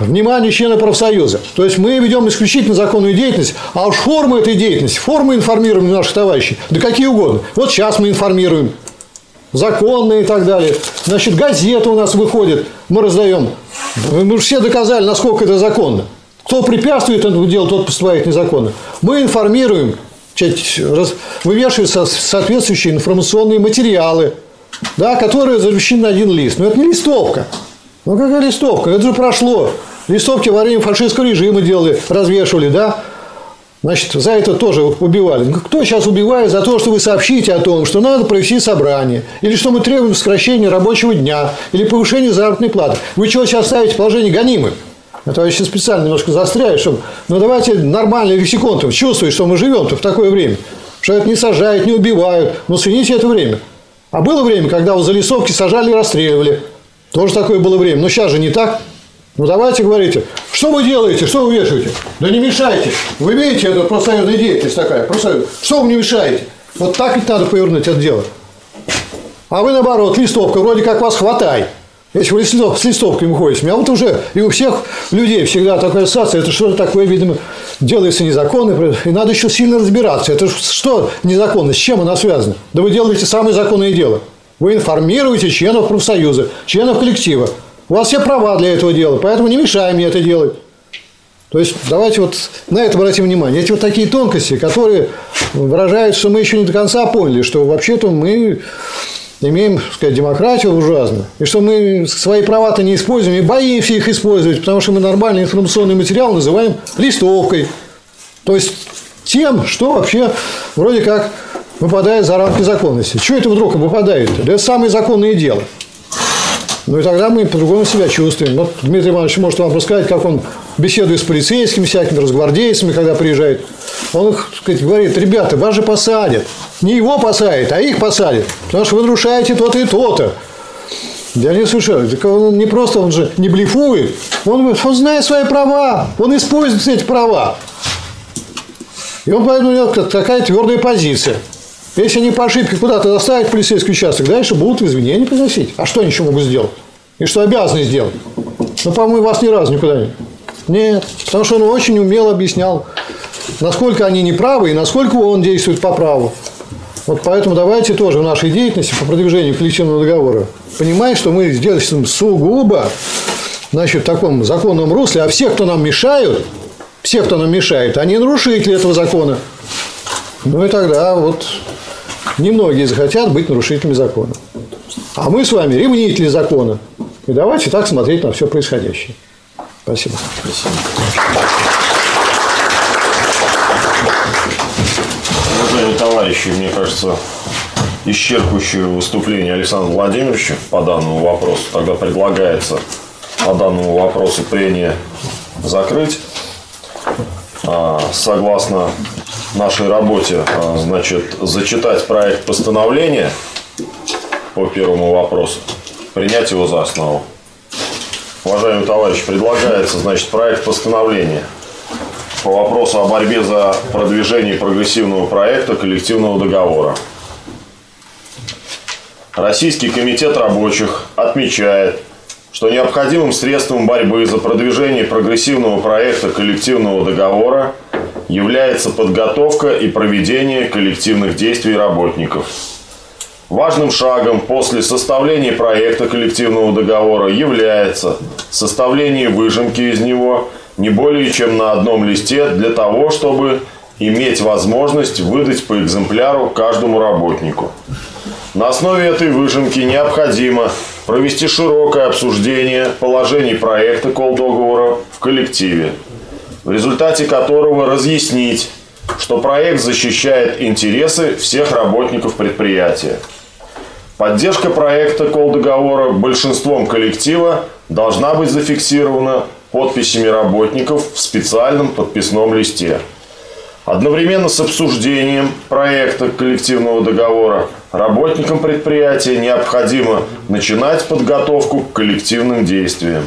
внимание члена профсоюза. То есть мы ведем исключительно законную деятельность, а уж формы этой деятельности, формы информирования наших товарищей, да какие угодно. Вот сейчас мы информируем законные и так далее. Значит, газета у нас выходит, мы раздаем. Мы уже все доказали, насколько это законно. Кто препятствует этому делу, тот поступает незаконно. Мы информируем, вывешиваются соответствующие информационные материалы, да, которые замещены на один лист. Но это не листовка. Ну какая листовка? Это же прошло. Листовки во время фашистского режима делали, развешивали, да? Значит, за это тоже убивали. Ну, кто сейчас убивает за то, что вы сообщите о том, что надо провести собрание, или что мы требуем сокращения рабочего дня, или повышения заработной платы? Вы чего сейчас ставите положение гонимых? Это я сейчас специально немножко застряю, чтобы... Ну, давайте нормальный лексикон -то, чувствовать, что мы живем-то в такое время. Что это не сажают, не убивают. Ну, цените это время. А было время, когда вот за лесовки сажали и расстреливали. Тоже такое было время. Но сейчас же не так. Ну давайте говорите, что вы делаете, что вы вешаете? Да не мешайте. Вы видите, это профсоюзная деятельность такая. Профсоюз. Что вы не мешаете? Вот так ведь надо повернуть это дело. А вы наоборот, листовка, вроде как вас хватай. Если вы с листовками ходите, а вот уже и у всех людей всегда такая ассоциация, это что-то такое, видимо, делается незаконно, и надо еще сильно разбираться. Это что незаконно, с чем она связана? Да вы делаете самое законное дело. Вы информируете членов профсоюза, членов коллектива. У вас все права для этого дела, поэтому не мешаем мне это делать. То есть давайте вот на это обратим внимание. Эти вот такие тонкости, которые выражают, что мы еще не до конца поняли, что вообще-то мы имеем, так сказать, демократию буржуазную, и что мы свои права-то не используем и боимся их использовать, потому что мы нормальный информационный материал называем листовкой. То есть тем, что вообще вроде как выпадает за рамки законности. Чего это вдруг выпадает? Да это самое законное дело. Ну и тогда мы по-другому себя чувствуем. Вот Дмитрий Иванович может вам рассказать, как он беседует с полицейскими, всякими разгвардейцами, когда приезжает. Он так сказать, говорит, ребята, вас же посадят. Не его посадят, а их посадят. Потому что вы нарушаете то-то и то-то. Я не. Так он не просто, он же не блефует. Он, он знает свои права. Он использует эти права. И он поэтому у него такая твердая позиция. Если они по ошибке куда-то доставят полицейский участок, дальше будут извинения приносить. А что они еще могут сделать? И что обязаны сделать? Ну, по-моему, вас ни разу никуда не... Нет, потому что он очень умело объяснял, насколько они неправы и насколько он действует по праву. Вот поэтому давайте тоже в нашей деятельности по продвижению коллективного договора понимать, что мы сделаем сугубо значит, в таком законном русле, а все, кто нам мешают, все, кто нам мешает, они нарушители этого закона. Ну и тогда вот немногие захотят быть нарушителями закона. А мы с вами ревнители закона. И давайте так смотреть на все происходящее. Спасибо. Спасибо. Товарищи, мне кажется, исчерпывающее выступление Александра Владимировича по данному вопросу. Тогда предлагается по данному вопросу прение закрыть. А, согласно нашей работе, а, значит, зачитать проект постановления по первому вопросу, принять его за основу. Уважаемый товарищ, предлагается, значит, проект постановления по вопросу о борьбе за продвижение прогрессивного проекта коллективного договора. Российский комитет рабочих отмечает, что необходимым средством борьбы за продвижение прогрессивного проекта коллективного договора является подготовка и проведение коллективных действий работников. Важным шагом после составления проекта коллективного договора является составление выжимки из него не более чем на одном листе для того, чтобы иметь возможность выдать по экземпляру каждому работнику. На основе этой выжимки необходимо провести широкое обсуждение положений проекта колл-договора в коллективе, в результате которого разъяснить, что проект защищает интересы всех работников предприятия. Поддержка проекта колл-договора большинством коллектива должна быть зафиксирована подписями работников в специальном подписном листе. Одновременно с обсуждением проекта коллективного договора работникам предприятия необходимо начинать подготовку к коллективным действиям.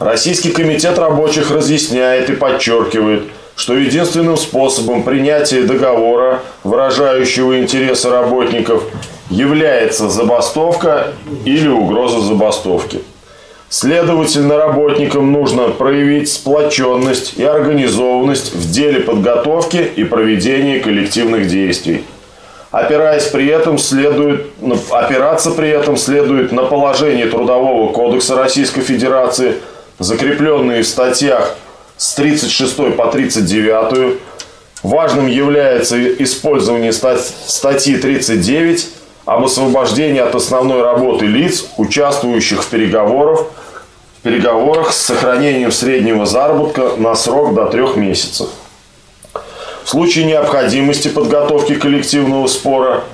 Российский комитет рабочих разъясняет и подчеркивает, что единственным способом принятия договора, выражающего интересы работников, является забастовка или угроза забастовки. Следовательно, работникам нужно проявить сплоченность и организованность в деле подготовки и проведения коллективных действий. Опираясь при этом следует, опираться при этом следует на положение Трудового кодекса Российской Федерации, закрепленные в статьях с 36 по 39. Важным является использование статьи 39 об освобождении от основной работы лиц, участвующих в переговорах, в переговорах с сохранением среднего заработка на срок до трех месяцев. В случае необходимости подготовки коллективного спора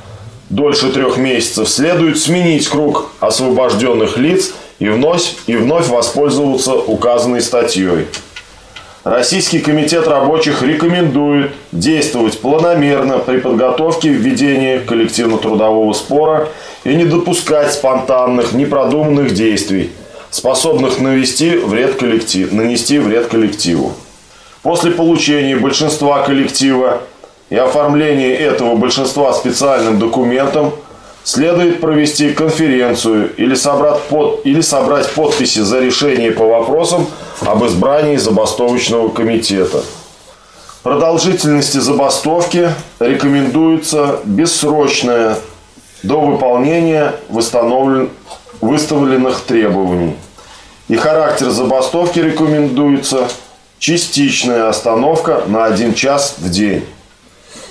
дольше трех месяцев следует сменить круг освобожденных лиц и вновь, и вновь воспользоваться указанной статьей. Российский комитет рабочих рекомендует действовать планомерно при подготовке введения коллективно-трудового спора и не допускать спонтанных, непродуманных действий, способных навести вред коллектив, нанести вред коллективу. После получения большинства коллектива и оформления этого большинства специальным документом следует провести конференцию или собрать, под, или собрать подписи за решение по вопросам об избрании забастовочного комитета. Продолжительности забастовки рекомендуется бессрочная до выполнения выставленных требований. И характер забастовки рекомендуется частичная остановка на один час в день.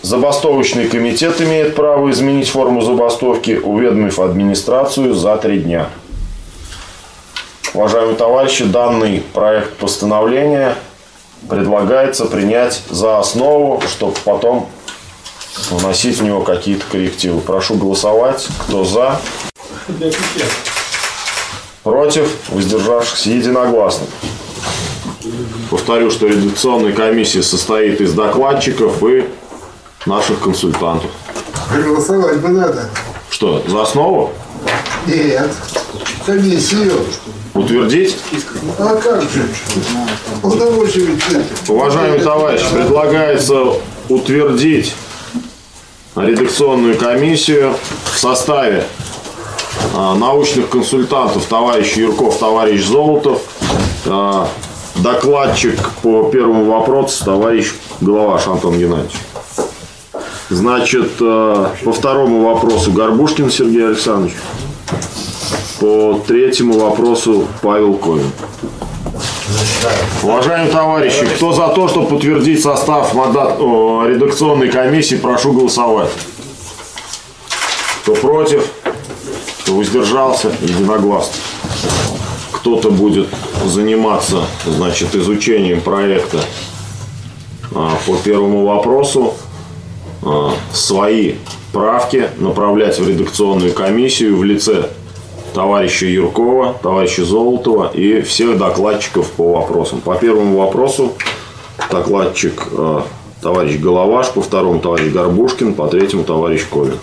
Забастовочный комитет имеет право изменить форму забастовки, уведомив администрацию за три дня. Уважаемые товарищи, данный проект постановления предлагается принять за основу, чтобы потом вносить в него какие-то коррективы. Прошу голосовать. Кто за? Против? Воздержавшихся единогласно. Повторю, что редакционная комиссия состоит из докладчиков и наших консультантов. Голосовать бы надо. Что, за основу? Нет. Комиссию. Утвердить? А как же? Удовольствие. Уважаемые товарищи, предлагается утвердить редакционную комиссию в составе а, научных консультантов товарищ Юрков, товарищ Золотов, а, докладчик по первому вопросу товарищ Головаш Антон Геннадьевич. Значит, э, по второму вопросу Горбушкин Сергей Александрович. По третьему вопросу Павел Ковин. Уважаемые товарищи, кто за то, чтобы подтвердить состав мандат, о, редакционной комиссии, прошу голосовать. Кто против, кто воздержался, единогласно. Кто-то будет заниматься, значит, изучением проекта а, по первому вопросу, свои правки направлять в редакционную комиссию в лице товарища Юркова, товарища Золотова и всех докладчиков по вопросам. По первому вопросу докладчик э, товарищ Головаш, по второму товарищ Горбушкин, по третьему товарищ Ковин.